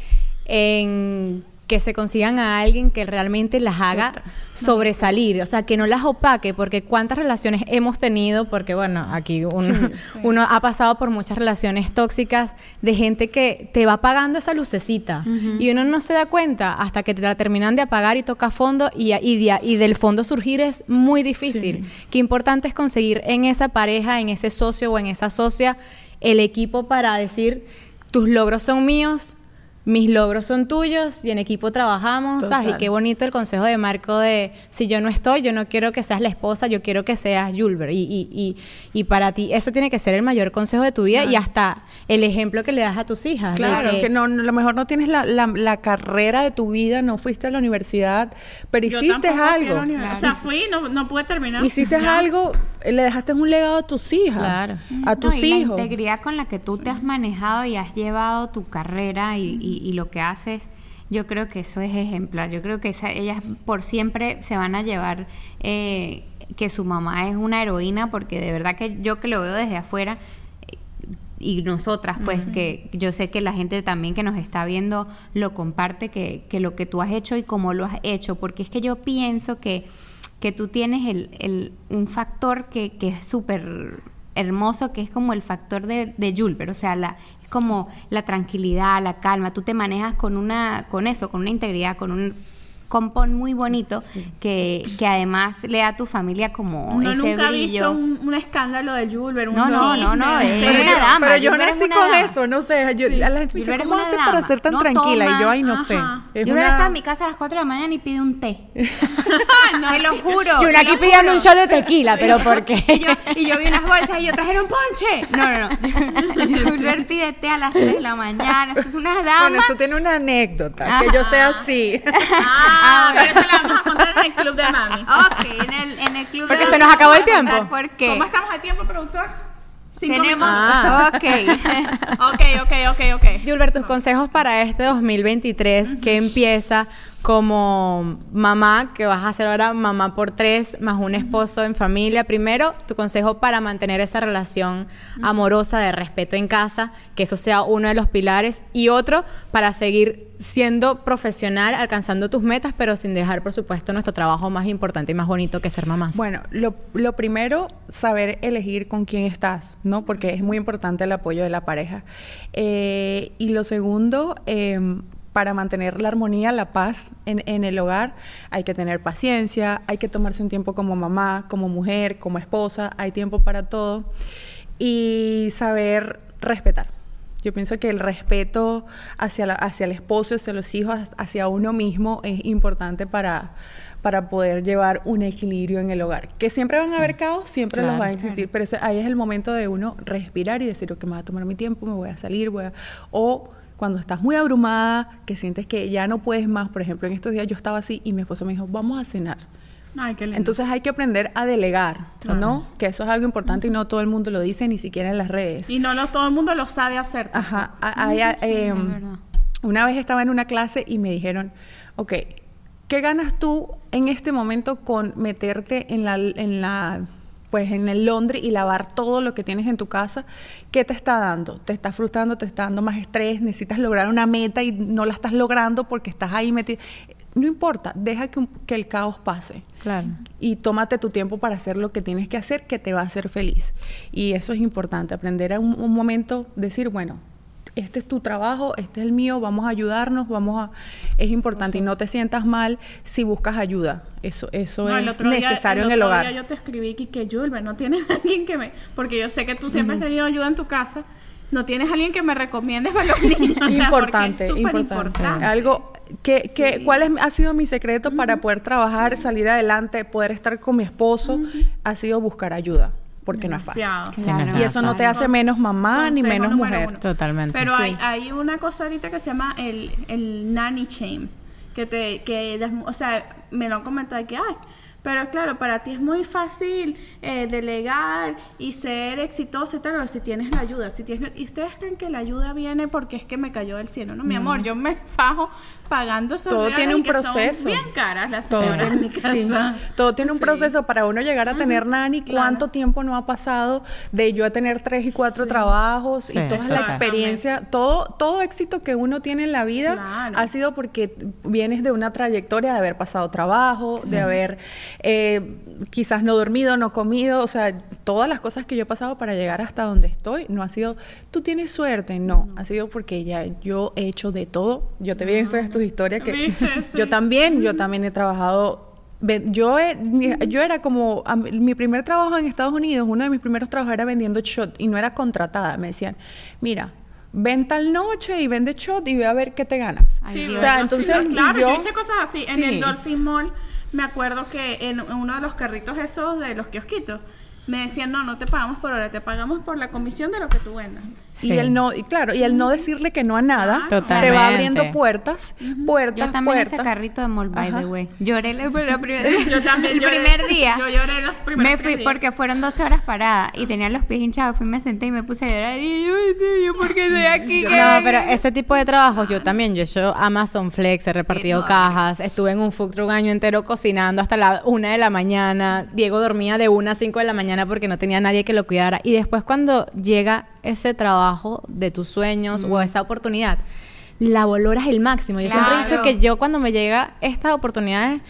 en que se consigan a alguien que realmente las haga sobresalir, o sea, que no las opaque, porque cuántas relaciones hemos tenido, porque bueno, aquí uno, uno ha pasado por muchas relaciones tóxicas de gente que te va apagando esa lucecita y uno no se da cuenta hasta que te la terminan de apagar y toca fondo y, y, de- y del fondo surgir es muy difícil. Qué importante es conseguir en esa pareja, en ese socio o en esa socia el equipo para decir, tus logros son míos, mis logros son tuyos y en equipo trabajamos. ¿sabes? Y qué bonito el consejo de Marco de, si yo no estoy, yo no quiero que seas la esposa, yo quiero que seas Julber. Y, y, y, y para ti, ese tiene que ser el mayor consejo de tu vida y hasta el ejemplo que le das a tus hijas. Claro, que, no, no- a lo mejor no tienes la, la- la carrera de tu vida, no fuiste a la universidad, pero Yo hiciste fui a la algo. universidad. O sea, fui, no, no pude terminar. Hiciste Ya. algo, le dejaste un legado a tus hijas, Claro. a No, tus y la hijos. integridad con la que tú te has manejado y has llevado tu carrera y, y- y lo que haces, yo creo que eso es ejemplar. Yo creo que esa- ellas por siempre se van a llevar eh, que su mamá es una heroína, porque de verdad que yo que lo veo desde afuera y nosotras, pues que yo sé que la gente también que nos está viendo lo comparte, que, que lo que tú has hecho y cómo lo has hecho, porque es que yo pienso que, que tú tienes el, el- un factor que, que es súper hermoso, que es como el factor de, de Julber, o sea, la, es como la tranquilidad, la calma, tú te manejas con una, con eso, con una integridad, con un compón muy bonito que, que además le da a tu familia como Uno ese nunca brillo. visto un, un escándalo de Julber, un No, no, no, no, es pero una yo, dama, pero yo Julber nací con dama. eso, no sé, yo, a la gente me dice, ¿cómo hace para dama. ser tan No tranquila? toma, y yo, ay, no sé. ajá. Es Julber una- está en mi casa a las 4 de la mañana y pide un té. te lo juro. Y una aquí pidiendo un shot de tequila, pero ¿por qué? Y yo, y yo vi unas bolsas y yo trajeron ponche. No, no, no. Julber pide té a las 3 de la mañana. Eso es una dama. Bueno, eso tiene una anécdota, que yo sea así. Ah, pero eso la vamos a contar en el club de mami. Ok, en el, en el club Porque de se nos acabó el tiempo. ¿Por qué? ¿Cómo estamos a tiempo, productor? Cinco Tenemos. Ah. Ok. Ok, ok, ok, ok. Gilbert, tus consejos para este 2023 que empieza como mamá, que vas a ser ahora mamá por tres, más un esposo en familia. Primero, tu consejo para mantener esa relación amorosa de respeto en casa, que eso sea uno de los pilares. Y otro, para seguir siendo profesional, alcanzando tus metas, pero sin dejar, por supuesto, nuestro trabajo más importante y más bonito que ser mamás. Bueno, lo, lo primero, saber elegir con quién estás, ¿no? Porque es muy importante el apoyo de la pareja. Eh, y lo segundo, em, para mantener la armonía, la paz en, en el hogar, hay que tener paciencia, hay que tomarse un tiempo como mamá, como mujer, como esposa, hay tiempo para todo. Y saber respetar. Yo pienso que el respeto hacia, la- hacia el esposo, hacia los hijos, hacia uno mismo es importante para, para poder llevar un equilibrio en el hogar. Que siempre van a haber caos, siempre los van a existir, pero ese- ahí es el momento de uno respirar y decir, ok, me voy a tomar mi tiempo, me voy a salir, voy a... O cuando estás muy abrumada, que sientes que ya no puedes más, por ejemplo, en estos días yo estaba así y mi esposo me dijo, vamos a cenar. Ay, qué lindo. Entonces hay que aprender a delegar, ¿no? Que eso es algo importante y no todo el mundo lo dice, ni siquiera en las redes. y no todo el mundo lo sabe hacer. Ajá. hay, em, una vez estaba en una clase y me dijeron, ok, ¿qué ganas tú en este momento con meterte en la, en la pues en el laundry y lavar todo lo que tienes en tu casa? ¿Qué te está dando? ¿Te está frustrando? ¿Te está dando más estrés? ¿Necesitas lograr una meta y no la estás logrando porque estás ahí metido? no importa, deja que, un- que el caos pase. Claro. Y tómate tu tiempo para hacer lo que tienes que hacer, que te va a hacer feliz. Y eso es importante, aprender a un, un momento, decir, bueno, este es tu trabajo, este es el mío, vamos a ayudarnos, vamos a... Es importante y no te sientas mal si buscas ayuda. Eso, eso No, es día- necesario en el otro hogar. día yo te escribí que, que Julber, no tienes alguien que me... Porque yo sé que tú siempre has tenido ayuda en tu casa. No tienes alguien que me recomiendes para los niños. o sea, importante, importante. Algo que, que ¿cuál es- ha sido mi secreto para poder trabajar, salir adelante, poder estar con mi esposo? Ha sido buscar ayuda, porque no es fácil. Demasiado. Sí, no es Y eso no te hace menos mamá ni menos mujer. uno. Totalmente. Pero Sí. hay, hay una cosa ahorita que se llama el, el nanny shame, que te, que, o sea, me lo han comentado que, ay, pero claro, para ti es muy fácil eh, delegar y ser exitoso y tal, pero si tienes la ayuda, si tienes, y ustedes creen que la ayuda viene porque es que me cayó del cielo, ¿no? Mi amor, yo me fajo pagando esos Todo tiene y un que son proceso. bien caras las Todo en mi tiene, casa. sí, todo tiene un Sí. proceso para uno llegar a tener nani. Claro. ¿Cuánto tiempo no ha pasado de yo a tener tres y cuatro trabajos Sí, y toda la experiencia? Todo, todo éxito que uno tiene en la vida Claro. ha sido porque vienes de una trayectoria de haber pasado trabajo, de haber eh, quizás no dormido, no comido, o sea, todas las cosas que yo he pasado para llegar hasta donde estoy, no ha sido, tú tienes suerte, no, ha sido porque ya yo he hecho de todo. Yo te vi en todas tus historias que ¿Viste? yo Sí. también, yo también he trabajado. Yo, yo era como, mi primer trabajo en Estados Unidos, uno de mis primeros trabajos era vendiendo shot y no era contratada. Me decían, mira, ven tal noche y vende shot y ve a ver qué te ganas. Sí, o sea, entonces claro, yo, yo- hice cosas así. En Sí. el Dolphin Mall, me acuerdo que en uno de los carritos esos de los kiosquitos, me decían, no, no te pagamos por hora, te pagamos por la comisión de lo que tú vendas. Sí. Y el no, y claro, y el no decirle que no a nada, Totalmente. te va abriendo puertas, puertas, Yo también puertas. hice carrito de mall, by Ajá. the way. Lloré la, la primera Yo también El lloré. primer día. Yo lloré los primeros Me fui días. porque fueron 12 horas parada y tenía los pies hinchados. Fui, me senté y me puse a llorar. Y yo, "Ay, Dios, ¿yo por qué estoy aquí? No, pero ese tipo de trabajos yo también, yo he hecho Amazon Flex, he repartido cajas, estuve en un food truck un año entero cocinando hasta la una de la mañana, Diego dormía de una a cinco de la mañana porque no tenía nadie que lo cuidara y después cuando llega ese trabajo de tus sueños o esa oportunidad, la valoras el máximo. Yo siempre he dicho que yo cuando me llega estas oportunidades,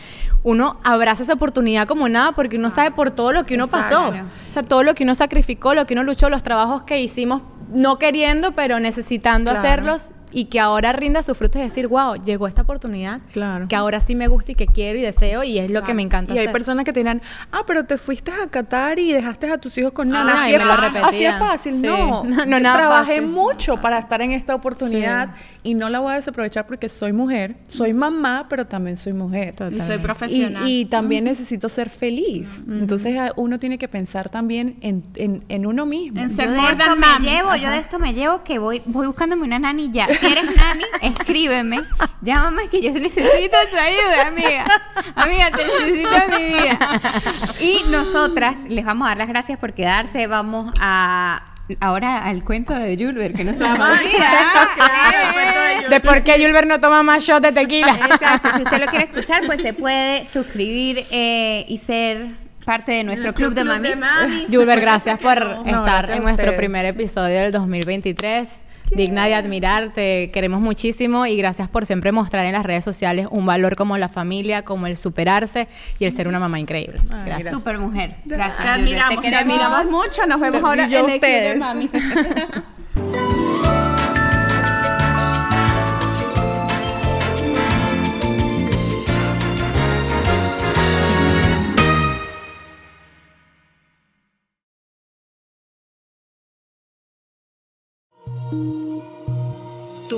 uno abraza esa oportunidad como nada porque uno sabe por todo lo que uno pasó. O sea, todo lo que uno sacrificó, lo que uno luchó, los trabajos que hicimos no queriendo, pero necesitando Claro. hacerlos y que ahora rinda sus frutos y decir, wow, llegó esta oportunidad Claro. que ahora sí me gusta y que quiero y deseo y es lo que me encanta Y hay personas que te dirán, ah, pero te fuiste a Qatar y dejaste a tus hijos con nada. Ay, así, es, así es fácil. Sí. No, No, no, Yo nada trabajé fácil. mucho para estar en esta oportunidad y no la voy a desaprovechar porque soy mujer, soy mamá, pero también soy mujer. Y soy profesional. Y, y también necesito ser feliz. Entonces a- uno tiene que pensar también en, en- en uno mismo. En Yo ser de more esto me mamis. llevo, yo de esto me llevo que voy, voy buscándome una nani ya. Si eres nani, escríbeme. Llámame que yo necesito tu ayuda, amiga. Amiga, te necesito en mi vida. Y nosotras les vamos a dar las gracias por quedarse. Vamos a ahora al cuento de Julber, que no se me olvida. Claro, el cuento de. De por qué Julber no toma más shot de tequila. Exacto, si usted lo quiere escuchar, pues se puede suscribir eh, y ser parte de nuestro, club, de mamis. Julber, gracias por No, estar gracias en nuestro primer episodio del 2023. Digna de admirar, te queremos muchísimo y gracias por siempre mostrar en las redes sociales un valor como la familia, como el superarse y el ser una mamá increíble. Ay, Gracias. Super mujer. Gracias. Te admiramos, te, queremos. admiramos mucho. Nos vemos ahora yo en el club de ustedes.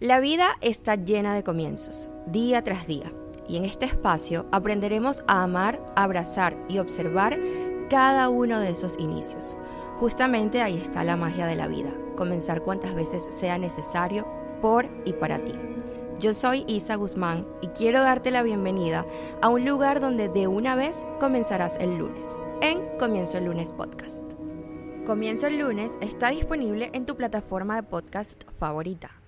La vida está llena de comienzos, día tras día, y en este espacio aprenderemos a amar, abrazar y observar cada uno de esos inicios. Justamente ahí está la magia de la vida, comenzar cuantas veces sea necesario por y para ti. Yo soy Isa Guzmán y quiero darte la bienvenida a un lugar donde de una vez comenzarás el lunes, en Comienzo el lunes podcast. Comienzo el lunes está disponible en tu plataforma de podcast favorita.